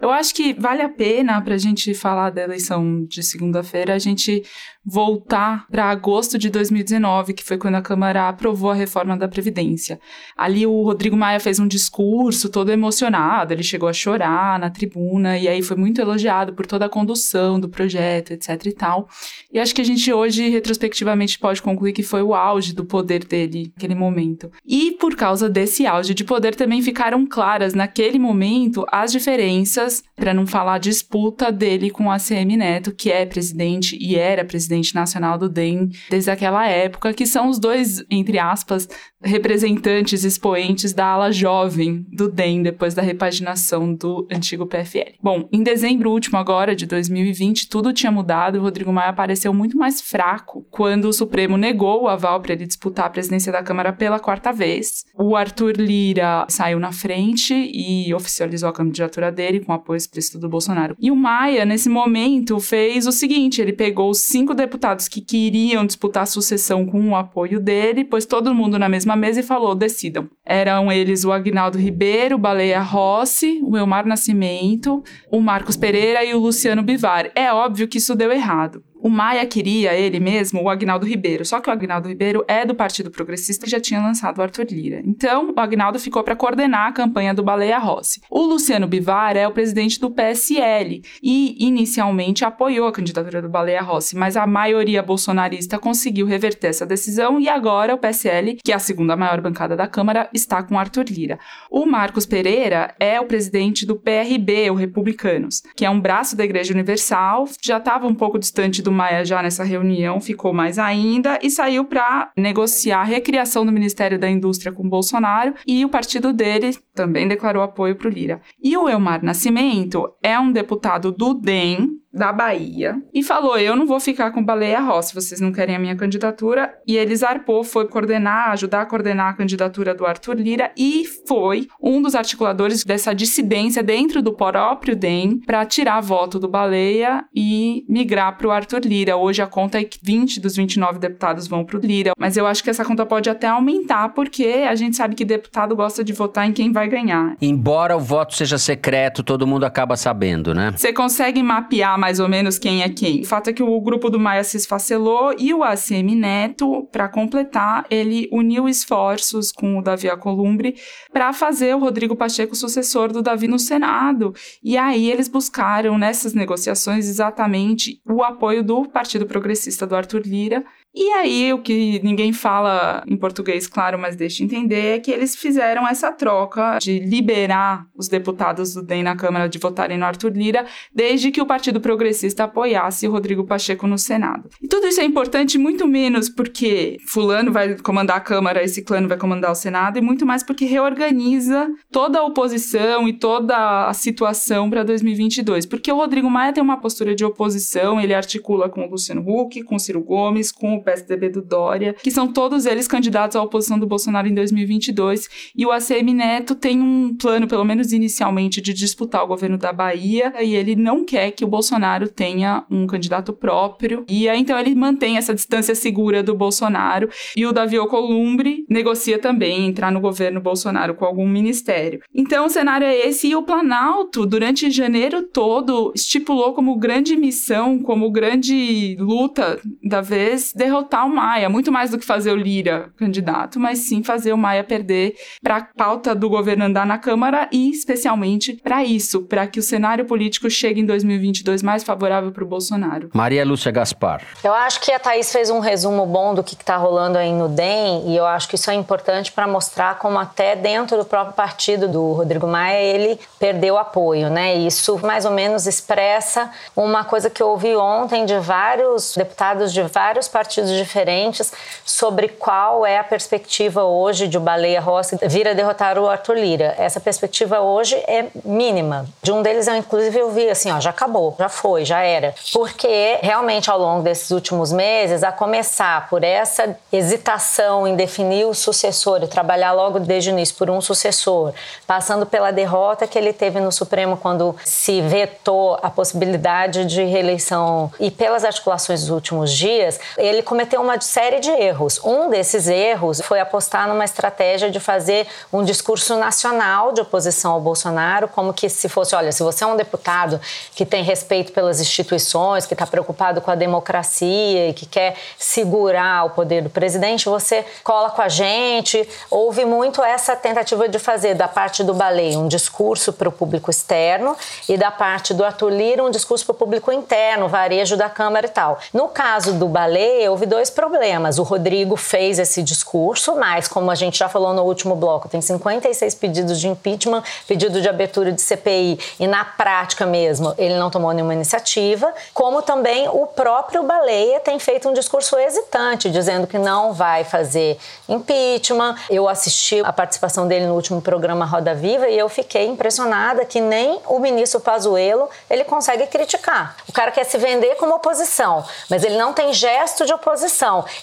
Eu acho que vale a pena para a gente falar da eleição de segunda-feira, a gente voltar para agosto de 2019, que foi quando a Câmara aprovou a reforma da Previdência. Ali o Rodrigo Maia fez um discurso todo emocionado, ele chegou a chorar na tribuna e aí foi muito elogiado por toda a condução do projeto, etc e tal. E acho que a gente hoje, retrospectivamente, pode concluir que foi o auge do poder dele naquele momento. E por causa desse auge de poder também ficaram claras naquele momento as diferenças, para não falar disputa dele com a ACM Neto, que é presidente e era presidente presidente nacional do DEM desde aquela época, que são os dois, entre aspas, representantes, expoentes da ala jovem do DEM depois da repaginação do antigo PFL. Bom, em dezembro último agora, de 2020, tudo tinha mudado. O Rodrigo Maia apareceu muito mais fraco quando o Supremo negou o aval para ele disputar a presidência da Câmara pela quarta vez. O Arthur Lira saiu na frente e oficializou a candidatura dele com apoio explícito do Bolsonaro. E o Maia, nesse momento, fez o seguinte: ele pegou os cinco deputados que queriam disputar a sucessão com o apoio dele, pôs todo mundo na mesma mesa e falou: decidam. Eram eles o Agnaldo Ribeiro, o Baleia Rossi, o Elmar Nascimento, o Marcos Pereira e o Luciano Bivar. É óbvio que isso deu errado. O Maia queria, ele mesmo, o Agnaldo Ribeiro. Só que o Agnaldo Ribeiro é do Partido Progressista e já tinha lançado o Arthur Lira. Então, o Agnaldo ficou para coordenar a campanha do Baleia Rossi. O Luciano Bivar é o presidente do PSL e, inicialmente, apoiou a candidatura do Baleia Rossi, mas a maioria bolsonarista conseguiu reverter essa decisão e agora o PSL, que é a segunda maior bancada da Câmara, está com Arthur Lira. O Marcos Pereira é o presidente do PRB, o Republicanos, que é um braço da Igreja Universal, já estava um pouco distante do do Maia já nessa reunião ficou mais ainda e saiu para negociar a recriação do Ministério da Indústria com Bolsonaro e o partido dele também declarou apoio para o Lira. E o Elmar Nascimento é um deputado do DEM, da Bahia e falou: Eu não vou ficar com Baleia Rossi, vocês não querem a minha candidatura. E ele zarpou, foi coordenar, ajudar a coordenar a candidatura do Arthur Lira e foi um dos articuladores dessa dissidência dentro do próprio DEM para tirar voto do Baleia e migrar para o Arthur Lira. Hoje a conta é que 20 dos 29 deputados vão para o Lira, mas eu acho que essa conta pode até aumentar porque a gente sabe que deputado gosta de votar em quem vai ganhar. Embora o voto seja secreto, todo mundo acaba sabendo, né? Você consegue mapear mais ou menos quem é quem. O fato é que o grupo do Maia se esfacelou e o ACM Neto, para completar, ele uniu esforços com o Davi Alcolumbre para fazer o Rodrigo Pacheco sucessor do Davi no Senado. E aí eles buscaram nessas negociações exatamente o apoio do Partido Progressista do Arthur Lira e aí, o que ninguém fala em português, claro, mas deixa entender, é que eles fizeram essa troca de liberar os deputados do DEM na Câmara de votarem no Arthur Lira, desde que o Partido Progressista apoiasse Rodrigo Pacheco no Senado. E tudo isso é importante muito menos porque fulano vai comandar a Câmara, esse clã vai comandar o Senado, e muito mais porque reorganiza toda a oposição e toda a situação para 2022. Porque o Rodrigo Maia tem uma postura de oposição, ele articula com o Luciano Huck, com o Ciro Gomes, com o PSDB do Dória, que são todos eles candidatos à oposição do Bolsonaro em 2022. E o ACM Neto tem um plano, pelo menos inicialmente, de disputar o governo da Bahia, e ele não quer que o Bolsonaro tenha um candidato próprio. E aí, então, ele mantém essa distância segura do Bolsonaro. E o Davi Alcolumbre negocia também entrar no governo Bolsonaro com algum ministério. Então, o cenário é esse. E o Planalto, durante janeiro todo, estipulou como grande missão, como grande luta da vez, derrotar o Maia, muito mais do que fazer o Lira candidato, mas sim fazer o Maia perder para a pauta do governo andar na Câmara e especialmente para isso, para que o cenário político chegue em 2022 mais favorável para o Bolsonaro. Maria Lúcia Gaspar. Eu acho que a Thaís fez um resumo bom do que está rolando aí no DEM e eu acho que isso é importante para mostrar como até dentro do próprio partido do Rodrigo Maia ele perdeu apoio, né? Isso mais ou menos expressa uma coisa que eu ouvi ontem de vários deputados de vários partidos partidos diferentes sobre qual é a perspectiva hoje de o Baleia Rossi vir a derrotar o Arthur Lira. Essa perspectiva hoje é mínima. De um deles, eu inclusive vi assim, ó, já acabou, já foi, já era. Porque realmente ao longo desses últimos meses, a começar por essa hesitação em definir o sucessor e trabalhar logo desde o início por um sucessor, passando pela derrota que ele teve no Supremo quando se vetou a possibilidade de reeleição e pelas articulações dos últimos dias, ele cometeu uma série de erros. Um desses erros foi apostar numa estratégia de fazer um discurso nacional de oposição ao Bolsonaro, como que se fosse, olha, se você é um deputado que tem respeito pelas instituições, que está preocupado com a democracia e que quer segurar o poder do presidente, você cola com a gente. Houve muito essa tentativa de fazer da parte do Balei um discurso para o público externo e da parte do Arthur Lira um discurso para o público interno, varejo da Câmara e tal. No caso do Balei, houve dois problemas. O Rodrigo fez esse discurso, mas como a gente já falou no último bloco, tem 56 pedidos de impeachment, pedido de abertura de CPI e na prática mesmo ele não tomou nenhuma iniciativa, como também o próprio Baleia tem feito um discurso hesitante, dizendo que não vai fazer impeachment. Eu assisti a participação dele no último programa Roda Viva e eu fiquei impressionada que nem o ministro Pazuello ele consegue criticar. O cara quer se vender como oposição, mas ele não tem gesto de oposição,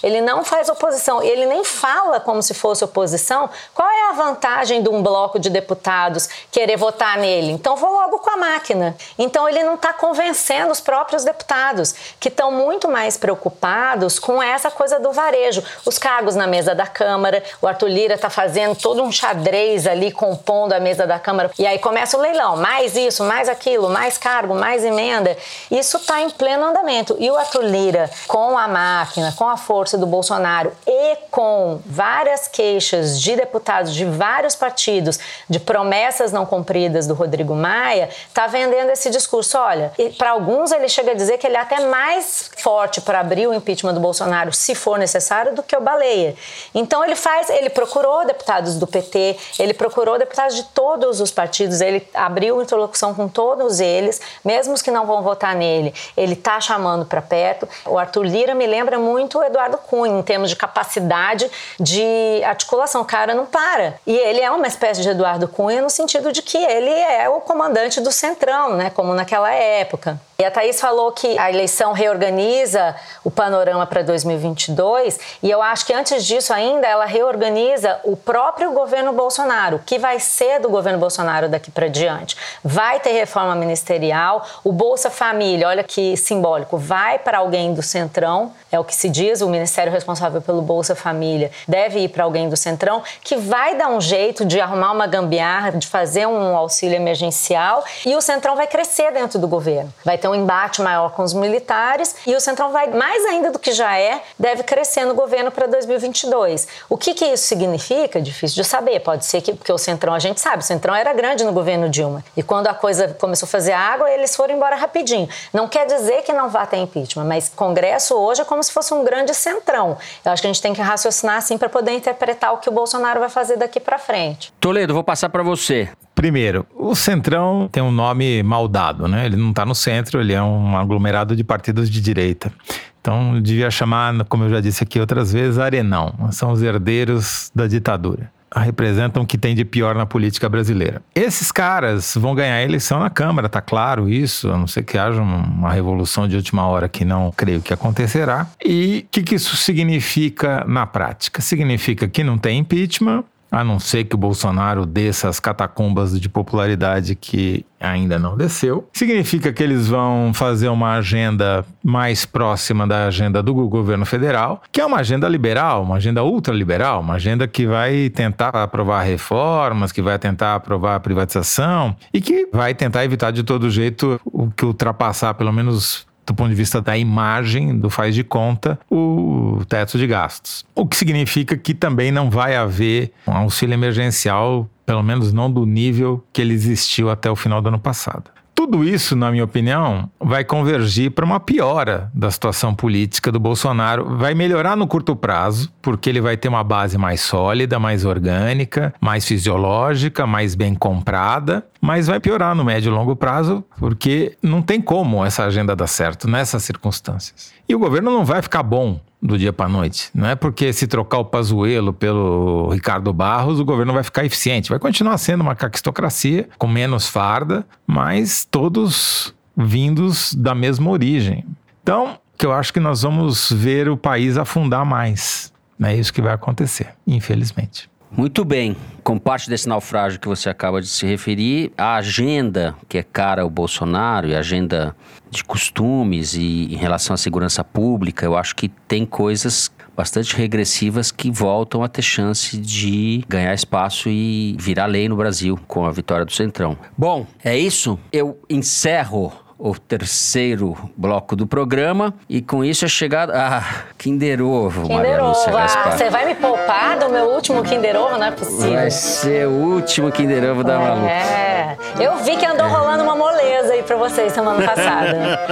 ele não faz oposição, ele nem fala como se fosse oposição. Qual é a vantagem de um bloco de deputados querer votar nele? Então vou logo com a máquina. Então ele não está convencendo os próprios deputados, que estão muito mais preocupados com essa coisa do varejo. Os cargos na mesa da Câmara, o Arthur Lira está fazendo todo um xadrez ali, compondo a mesa da Câmara. E aí começa o leilão: mais isso, mais aquilo, mais cargo, mais emenda. Isso está em pleno andamento. E o Arthur Lira, com a máquina, com a força do Bolsonaro e com várias queixas de deputados de vários partidos, de promessas não cumpridas do Rodrigo Maia, está vendendo esse discurso. Olha, para alguns ele chega a dizer que ele é até mais forte para abrir o impeachment do Bolsonaro, se for necessário, do que o Baleia. Então ele faz, ele procurou deputados do PT, ele procurou deputados de todos os partidos, ele abriu interlocução com todos eles, mesmo os que não vão votar nele, ele está chamando para perto. O Arthur Lira me lembra muito o Eduardo Cunha em termos de capacidade de articulação. O cara não para. E ele é uma espécie de Eduardo Cunha no sentido de que ele é o comandante do Centrão, né, como naquela época. E a Thaís falou que a eleição reorganiza o panorama para 2022, e eu acho que antes disso ainda ela reorganiza o próprio governo Bolsonaro, que vai ser do governo Bolsonaro daqui para diante. Vai ter reforma ministerial, o Bolsa Família, olha que simbólico, vai para alguém do Centrão, é o que se diz, o ministério responsável pelo Bolsa Família deve ir para alguém do Centrão, que vai dar um jeito de arrumar uma gambiarra, de fazer um auxílio emergencial, e o Centrão vai crescer dentro do governo. Vai ter ter um embate maior com os militares e o Centrão vai, mais ainda do que já é, deve crescer no governo para 2022. O que, que isso significa? Difícil de saber. Pode ser que, porque o Centrão, a gente sabe, o Centrão era grande no governo Dilma. E quando a coisa começou a fazer água, eles foram embora rapidinho. Não quer dizer que não vá ter impeachment, mas Congresso hoje é como se fosse um grande Centrão. Eu acho que a gente tem que raciocinar assim para poder interpretar o que o Bolsonaro vai fazer daqui para frente. Toledo, vou passar para você. Primeiro, o Centrão tem um nome mal dado, né? Ele não está no centro, ele é um aglomerado de partidos de direita. Então, devia chamar, como eu já disse aqui outras vezes, Arenão. São os herdeiros da ditadura. Representam o que tem de pior na política brasileira. Esses caras vão ganhar a eleição na Câmara, tá claro isso, a não ser que haja uma revolução de última hora que não creio que acontecerá. E o que, que isso significa na prática? Significa que não tem impeachment, a não ser que o Bolsonaro desça as catacumbas de popularidade que ainda não desceu. Significa que eles vão fazer uma agenda mais próxima da agenda do governo federal, que é uma agenda liberal, uma agenda ultraliberal, uma agenda que vai tentar aprovar reformas, que vai tentar aprovar a privatização e que vai tentar evitar de todo jeito o que ultrapassar pelo menos do ponto de vista da imagem, do faz de conta, o teto de gastos. O que significa que também não vai haver um auxílio emergencial, pelo menos não do nível que ele existiu até o final do ano passado. Tudo isso, na minha opinião, vai convergir para uma piora da situação política do Bolsonaro. Vai melhorar no curto prazo, porque ele vai ter uma base mais sólida, mais orgânica, mais fisiológica, mais bem comprada, mas vai piorar no médio e longo prazo, porque não tem como essa agenda dar certo nessas circunstâncias. E o governo não vai ficar bom do dia para noite. Não é porque se trocar o Pazuello pelo Ricardo Barros, o governo vai ficar eficiente. Vai continuar sendo uma caquistocracia, com menos farda, mas todos vindos da mesma origem. Então, que eu acho que nós vamos ver o país afundar mais. É isso que vai acontecer, infelizmente. Muito bem. Com parte desse naufrágio que você acaba de se referir, a agenda que é cara ao Bolsonaro e a agenda de costumes e em relação à segurança pública, eu acho que tem coisas bastante regressivas que voltam a ter chance de ganhar espaço e virar lei no Brasil com a vitória do Centrão. Bom, é isso. Eu encerro o terceiro bloco do programa. E com isso é chegado. Ah, Kinder Ovo, Kinder Maria Lúcia Ovo. Gaspar. Ah, você vai me poupar do meu último Kinder Ovo? Não é possível. Vai ser o último Kinder Ovo da Malu. É. Eu vi que andou rolando uma moleza aí pra vocês semana passada.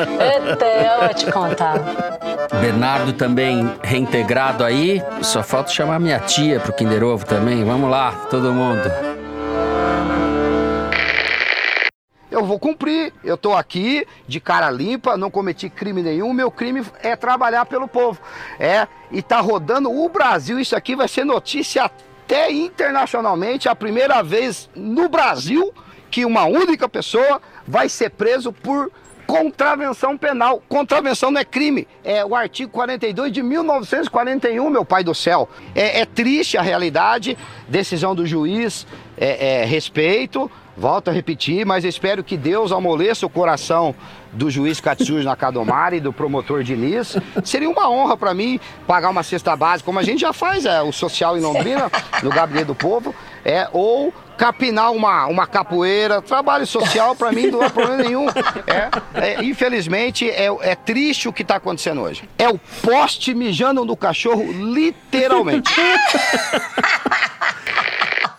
Eita, eu vou te contar. Bernardo também reintegrado aí. Só falta chamar minha tia pro Kinder Ovo também. Vamos lá, todo mundo. Eu vou cumprir, eu estou aqui de cara limpa, não cometi crime nenhum, meu crime é trabalhar pelo povo. É, e tá rodando o Brasil, isso aqui vai ser notícia até internacionalmente, a primeira vez no Brasil que uma única pessoa vai ser preso por contravenção penal. Contravenção não é crime, é o artigo 42 de 1941, meu pai do céu. É, é triste a realidade, decisão do juiz, é, é respeito, Volto a repetir, mas espero que Deus amoleça o coração do juiz Katsuji Nakadomari e do promotor Diniz. Seria uma honra para mim pagar uma cesta básica, como a gente já faz, é, o social em Londrina, no Gabinete do Povo, é, ou capinar uma, uma capoeira, trabalho social para mim não é problema nenhum. É, é, infelizmente é, é triste o que está acontecendo hoje. É o poste mijando no cachorro, literalmente.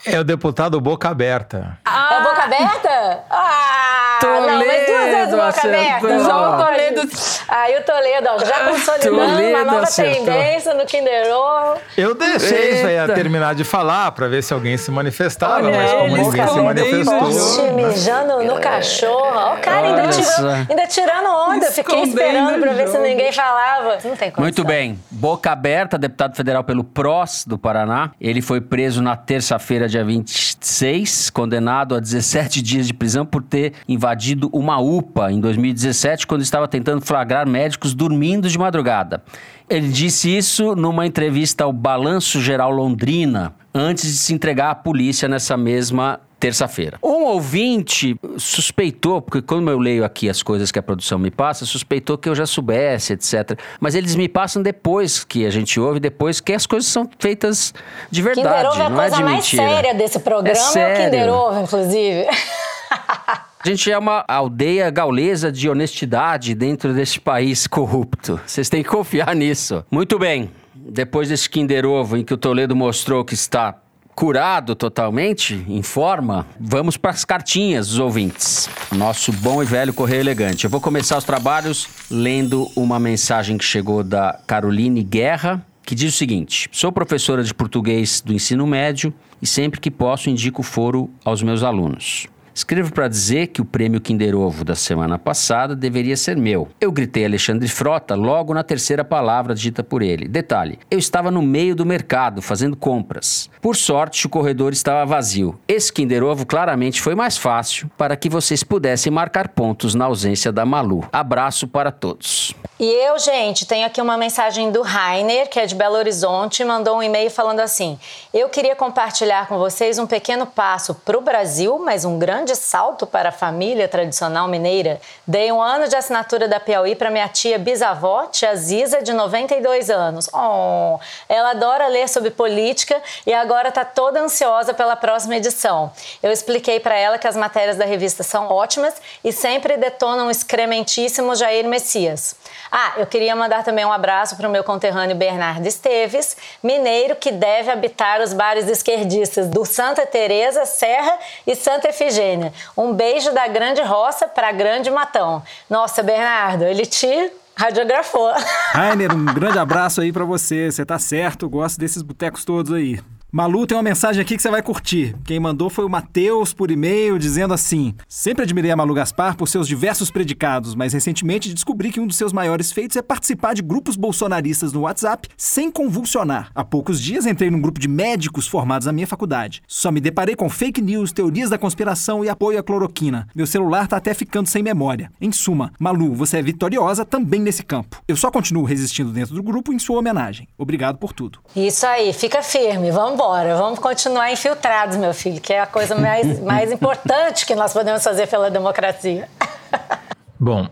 É o deputado Boca Aberta. Ah, é Boca Aberta? Ah, Toledo não, mas duas vezes Boca Aberta. João Toledo. Aí o Toledo, ó, já consolidando Toledo uma nova acertou. tendência no Kinder Ovo. Eu deixei isso aí a terminar de falar para ver se alguém se manifestava, Olha, mas como ninguém se manifestou. Poste mijando no cachorro. Ó, o cara ainda, tirou, ainda tirando onda. Fiquei esperando para ver se ninguém falava. Não tem como. Muito bem. Boca Aberta, deputado federal pelo PROS do Paraná. Ele foi preso na terça-feira, dia 26, condenado a 17 dias de prisão por ter invadido uma UPA em 2017, quando estava tentando flagrar médicos dormindo de madrugada. Ele disse isso numa entrevista ao Balanço Geral Londrina, antes de se entregar à polícia nessa mesma terça-feira. Um ouvinte suspeitou, porque quando eu leio aqui as coisas que a produção me passa, suspeitou que eu já soubesse, etc. Mas eles me passam depois que a gente ouve, depois que as coisas são feitas de verdade, Kinder Ovo é a não coisa é de mais mentira. séria desse programa é, é o Kinder Ovo, inclusive. A gente é uma aldeia gaulesa de honestidade dentro desse país corrupto. Vocês têm que confiar nisso. Muito bem. Depois desse Kinder Ovo em que o Toledo mostrou que está curado totalmente, em forma, vamos para as cartinhas dos ouvintes. Nosso bom e velho Correio Elegante. Eu vou começar os trabalhos lendo uma mensagem que chegou da Caroline Guerra, que diz o seguinte: Sou professora de português do ensino médio e sempre que posso indico foro aos meus alunos. Escrevo para dizer que o prêmio Kinder Ovo da semana passada deveria ser meu. Eu gritei Alexandre Frota logo na terceira palavra dita por ele. Detalhe: eu estava no meio do mercado fazendo compras. Por sorte, o corredor estava vazio. Esse Kinder Ovo claramente foi mais fácil para que vocês pudessem marcar pontos na ausência da Malu. Abraço para todos. E eu, gente, tenho aqui uma mensagem do Rainer, que é de Belo Horizonte, mandou um e-mail falando assim: Eu queria compartilhar com vocês um pequeno passo para o Brasil, mas um grande salto para a família tradicional mineira. Dei um ano de assinatura da Piauí para minha tia bisavó, tia Ziza, de 92 anos. Oh, ela adora ler sobre política e agora está toda ansiosa pela próxima edição. Eu expliquei para ela que as matérias da revista são ótimas e sempre detonam o excrementíssimo Jair Messias. Ah, eu queria mandar também um abraço para o meu conterrâneo Bernardo Esteves, mineiro que deve habitar os bares esquerdistas do Santa Teresa, Serra e Santa Efigênia. Um beijo da Grande Roça para Grande Matão. Nossa, Bernardo, ele te radiografou. Rainer, um grande abraço aí para você. Você tá certo, gosto desses botecos todos aí. Malu tem uma mensagem aqui que você vai curtir. Quem mandou foi o Matheus por e-mail dizendo assim: Sempre admirei a Malu Gaspar por seus diversos predicados, mas recentemente descobri que um dos seus maiores feitos é participar de grupos bolsonaristas no WhatsApp sem convulsionar. Há poucos dias entrei num grupo de médicos formados na minha faculdade. Só me deparei com fake news, teorias da conspiração e apoio à cloroquina. Meu celular tá até ficando sem memória. Em suma, Malu, você é vitoriosa também nesse campo. Eu só continuo resistindo dentro do grupo em sua homenagem. Obrigado por tudo. Isso aí, fica firme, vamos embora. Vamos continuar infiltrados, meu filho, que é a coisa mais, mais importante que nós podemos fazer pela democracia. Bom,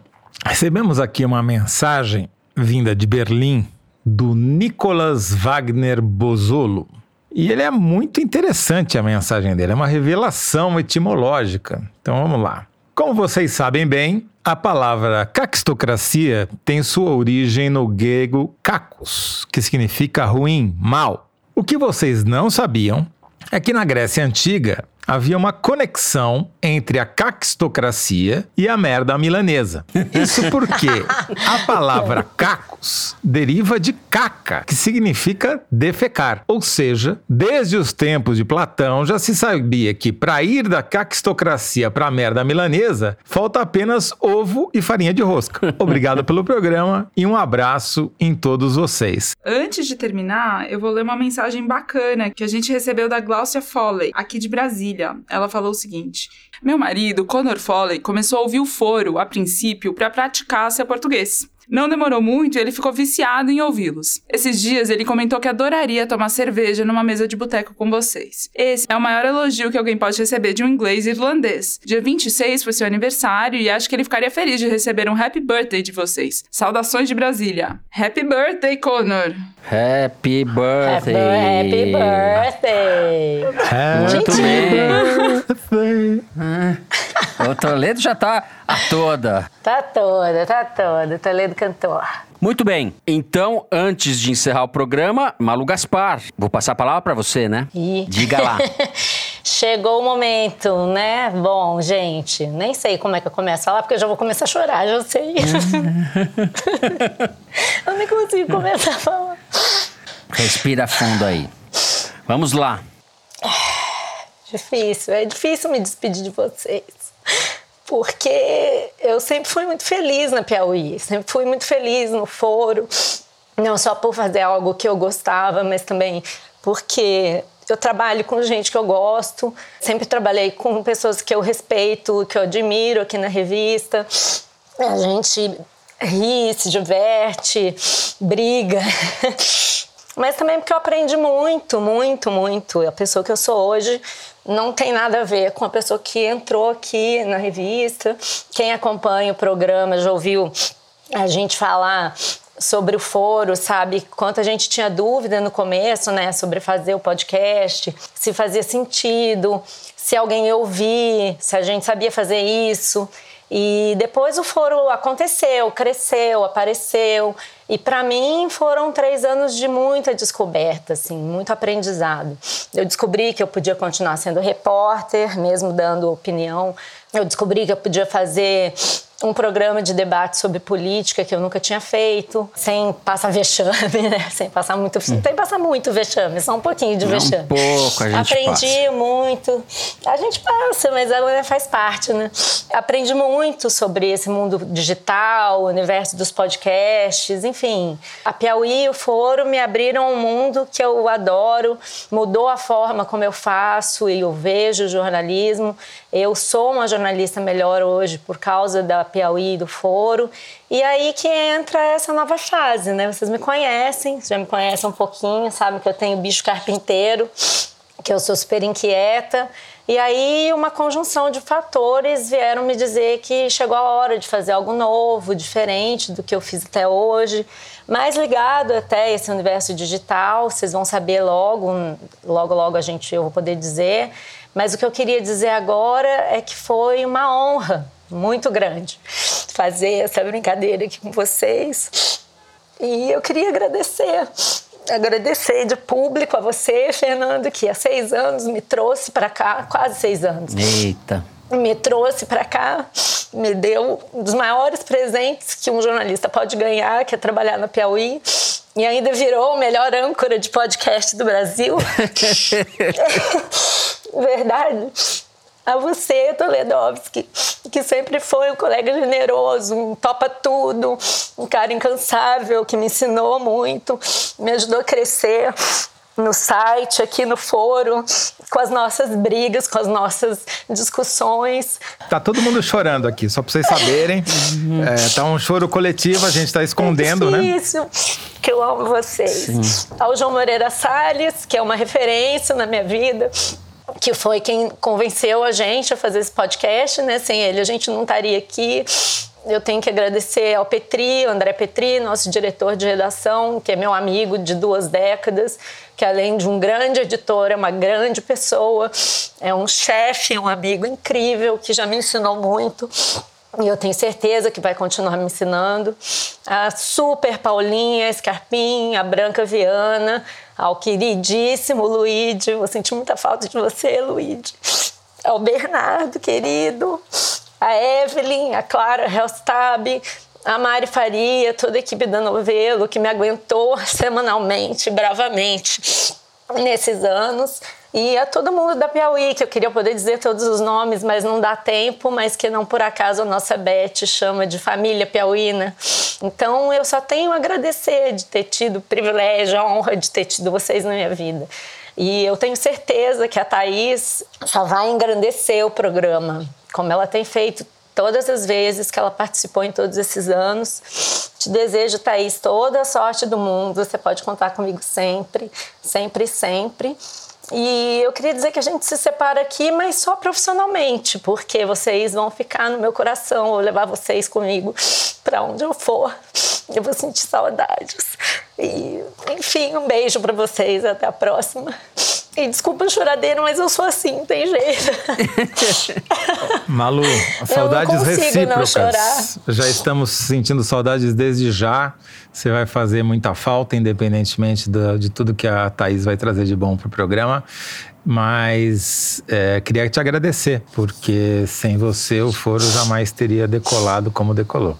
recebemos aqui uma mensagem vinda de Berlim do Nicolas Wagner Bozolo. E ele é muito interessante a mensagem dele, é uma revelação etimológica. Então vamos lá. Como vocês sabem bem, a palavra caquistocracia tem sua origem no grego kakos, que significa ruim, mal. O que vocês não sabiam é que na Grécia Antiga havia uma conexão entre a caquistocracia e a merda milanesa. Isso porque a palavra cacos deriva de caca, que significa defecar. Ou seja, desde os tempos de Platão já se sabia que para ir da caquistocracia para a merda milanesa, falta apenas ovo e farinha de rosca. Obrigado pelo programa e um abraço em todos vocês. Antes de terminar, eu vou ler uma mensagem bacana que a gente recebeu da Glaucia Foley, aqui de Brasília. Ela falou o seguinte: Meu marido, Conor Foley, começou a ouvir o foro, a princípio, para praticar seu português. Não demorou muito e ele ficou viciado em ouvi-los. Esses dias ele comentou que adoraria tomar cerveja numa mesa de boteco com vocês. Esse é o maior elogio que alguém pode receber de um inglês irlandês. Dia 26 foi seu aniversário e acho que ele ficaria feliz de receber um happy birthday de vocês. Saudações de Brasília. Happy birthday, Connor! Happy birthday! Happy birthday! Muito Gente. bem! o Toledo já tá a toda. Tá toda, tá toda. Toledo cantor. Muito bem. Então, antes de encerrar o programa, Malu Gaspar, vou passar a palavra para você, né? Diga lá. Chegou o momento, né? Bom, gente, nem sei como é que eu começo a falar, porque eu já vou começar a chorar, já sei. eu nem consigo começar a falar. Respira fundo aí. Vamos lá. Difícil, é difícil me despedir de vocês. Porque eu sempre fui muito feliz na Piauí, sempre fui muito feliz no foro. Não só por fazer algo que eu gostava, mas também porque eu trabalho com gente que eu gosto. Sempre trabalhei com pessoas que eu respeito, que eu admiro aqui na revista. A gente ri, se diverte, briga. Mas também porque eu aprendi muito, muito, muito. A pessoa que eu sou hoje não tem nada a ver com a pessoa que entrou aqui na revista. Quem acompanha o programa já ouviu a gente falar sobre o foro, sabe? Quanto a gente tinha dúvida no começo, né, sobre fazer o podcast, se fazia sentido, se alguém ia ouvir, se a gente sabia fazer isso. E depois o foro aconteceu, cresceu, apareceu. E para mim foram três anos de muita descoberta, assim, muito aprendizado. Eu descobri que eu podia continuar sendo repórter, mesmo dando opinião. Eu descobri que eu podia fazer um programa de debate sobre política que eu nunca tinha feito, sem passar vexame, né? Sem passar muito, hum. tem passar muito vexame, só um pouquinho de Não, vexame. Um pouco, a gente Aprendi passa. muito. A gente passa, mas agora faz parte, né? Aprendi muito sobre esse mundo digital, o universo dos podcasts, enfim. A Piauí e o Foro me abriram um mundo que eu adoro, mudou a forma como eu faço e eu vejo o jornalismo. Eu sou uma jornalista melhor hoje por causa da Piauí do Foro. E aí que entra essa nova fase, né? Vocês me conhecem, já me conhecem um pouquinho, sabem que eu tenho bicho carpinteiro, que eu sou super inquieta. E aí uma conjunção de fatores vieram me dizer que chegou a hora de fazer algo novo, diferente do que eu fiz até hoje, mais ligado até esse universo digital. Vocês vão saber logo, logo logo a gente eu vou poder dizer. Mas o que eu queria dizer agora é que foi uma honra muito grande fazer essa brincadeira aqui com vocês. E eu queria agradecer, agradecer de público a você, Fernando, que há seis anos me trouxe para cá, quase seis anos. Eita. me trouxe para cá, me deu um dos maiores presentes que um jornalista pode ganhar, que é trabalhar na Piauí. E ainda virou o melhor âncora de podcast do Brasil. Verdade. A você, Toledovski, que sempre foi um colega generoso, um topa tudo, um cara incansável, que me ensinou muito, me ajudou a crescer no site, aqui no foro, com as nossas brigas, com as nossas discussões. Tá todo mundo chorando aqui, só para vocês saberem. Uhum. É, tá um choro coletivo, a gente está escondendo, é né? Isso, que eu amo vocês. Sim. Ao João Moreira Salles, que é uma referência na minha vida, que foi quem convenceu a gente a fazer esse podcast, né? Sem ele a gente não estaria aqui. Eu tenho que agradecer ao Petri, André Petri, nosso diretor de redação, que é meu amigo de duas décadas, que além de um grande editor, é uma grande pessoa, é um chefe, um amigo incrível, que já me ensinou muito. E eu tenho certeza que vai continuar me ensinando. A super Paulinha Scarpim, a Branca Viana, ao queridíssimo Luíde. Vou sentir muita falta de você, Luíde. Ao Bernardo, querido. A Evelyn, a Clara Helstab, a Mari Faria, toda a equipe da Novelo, que me aguentou semanalmente, bravamente, nesses anos. E a todo mundo da Piauí, que eu queria poder dizer todos os nomes, mas não dá tempo, mas que não por acaso a nossa Beth chama de família piauína. Então eu só tenho a agradecer de ter tido o privilégio, a honra de ter tido vocês na minha vida. E eu tenho certeza que a Thaís só vai engrandecer o programa, como ela tem feito todas as vezes que ela participou em todos esses anos. Te desejo, Thaís, toda a sorte do mundo. Você pode contar comigo sempre, sempre, sempre. E eu queria dizer que a gente se separa aqui, mas só profissionalmente, porque vocês vão ficar no meu coração, vou levar vocês comigo para onde eu for. Eu vou sentir saudades. E, enfim, um beijo para vocês, até a próxima. E desculpa o choradeiro, mas eu sou assim, tem jeito. Malu, saudades recíprocas. Já estamos sentindo saudades desde já. Você vai fazer muita falta, independentemente de, de tudo que a Thaís vai trazer de bom para o programa. Mas é, queria te agradecer, porque sem você o foro jamais teria decolado como decolou.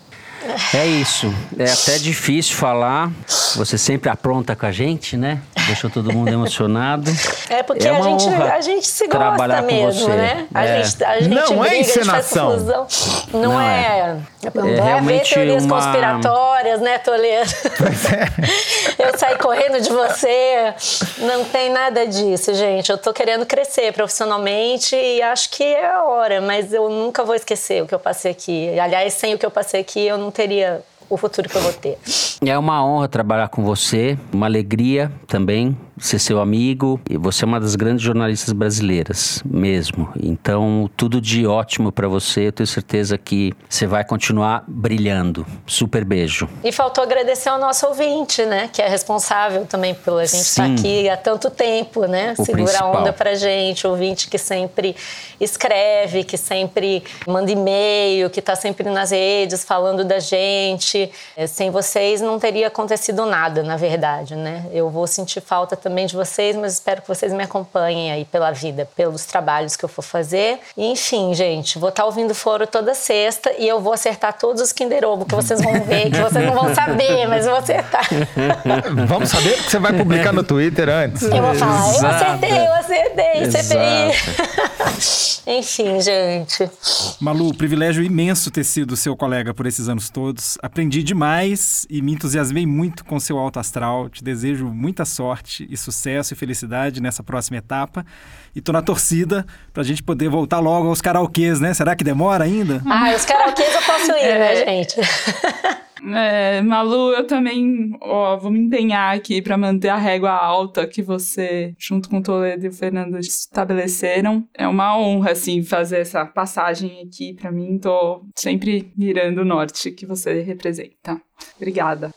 É isso. É até difícil falar. Você sempre apronta com a gente, né? Deixou todo mundo emocionado. É porque é a, gente, a gente se gosta mesmo, né? A, é. gente, a gente não briga, é encenação. Não, não, é. é. Não é haver teorias uma... conspiratórias, né, Toledo? É. Eu saí correndo de você. Não tem nada disso, gente. Eu tô querendo crescer profissionalmente e acho que é a hora, mas eu nunca vou esquecer o que eu passei aqui. Aliás, sem o que eu passei aqui, eu não teria o futuro que eu vou ter. É uma honra trabalhar com você, uma alegria também ser seu amigo. E você é uma das grandes jornalistas brasileiras, mesmo. Então, tudo de ótimo para você. Eu tenho certeza que você vai continuar brilhando. Super beijo. E faltou agradecer ao nosso ouvinte, né? Que é responsável também pela gente estar aqui há tanto tempo, né? O Segura principal. a onda pra gente. Ouvinte que sempre escreve, que sempre manda e-mail, que tá sempre nas redes falando da gente. Sem vocês não teria acontecido nada, na verdade, né? Eu vou sentir falta também de vocês, mas espero que vocês me acompanhem aí pela vida, pelos trabalhos que eu for fazer. E, enfim, gente, vou estar tá ouvindo foro toda sexta e eu vou acertar todos os Kinder Ovo que vocês vão ver, que vocês não vão saber, mas eu vou acertar. Vamos saber porque você vai publicar no Twitter antes. Eu vou falar, Exato. eu acertei, eu acertei, CPI. enfim, gente. Malu, privilégio imenso ter sido seu colega por esses anos todos. Aprendi demais e me entusiasmei muito com seu alto astral. Te desejo muita sorte e sucesso e felicidade nessa próxima etapa. E tô na torcida pra gente poder voltar logo aos karaokês, né? Será que demora ainda? Ah, os karaokês eu posso ir, né, é. gente? É, Malu, eu também ó, vou me empenhar aqui para manter a régua alta que você, junto com o Toledo e o Fernando, estabeleceram. É uma honra, assim, fazer essa passagem aqui para mim. Tô sempre mirando o norte que você representa. Obrigada.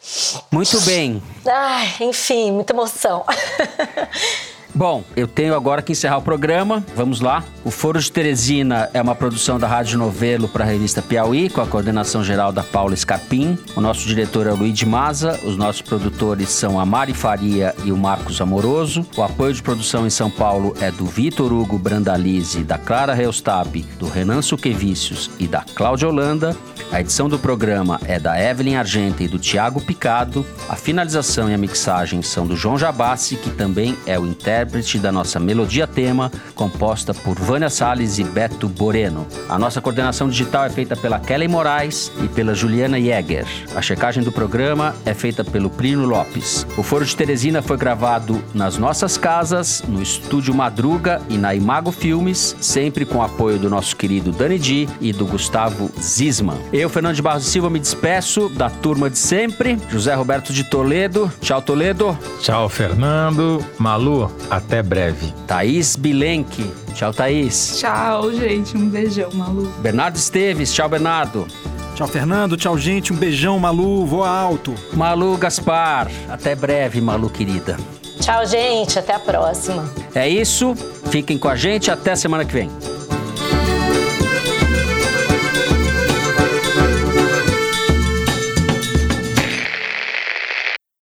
Muito bem. Ai, enfim, muita emoção. Bom, eu tenho agora que encerrar o programa. Vamos lá. O Foro de Teresina é uma produção da Rádio Novelo para a revista Piauí, com a coordenação geral da Paula Scarpim. O nosso diretor é o Luiz Maza. Os nossos produtores são a Mari Faria e o Marcos Amoroso. O apoio de produção em São Paulo é do Vitor Hugo Brandalize, da Clara Reustab, do Renan Suquevicius e da Cláudia Holanda. A edição do programa é da Evelyn Argenta e do Tiago Picado. A finalização e a mixagem são do João Jabassi, que também é o intérprete da nossa melodia tema, composta por Vânia Salles e Beto Boreno. A nossa coordenação digital é feita pela Kelly Moraes e pela Juliana Jäger. A checagem do programa é feita pelo Plínio Lopes. O Foro de Teresina foi gravado nas nossas casas, no Estúdio Madruga e na Imago Filmes, sempre com o apoio do nosso querido Dani Di e do Gustavo Zisman. Eu, Fernando de Barros Silva, me despeço da turma de sempre. José Roberto de Toledo. Tchau, Toledo. Tchau, Fernando. Malu, até breve. Thaís Bilenque. Tchau, Thaís. Tchau, gente. Um beijão, Malu. Bernardo Esteves. Tchau, Bernardo. Tchau, Fernando. Tchau, gente. Um beijão, Malu. Voa alto. Malu Gaspar. Até breve, Malu querida. Tchau, gente. Até a próxima. É isso. Fiquem com a gente. Até semana que vem.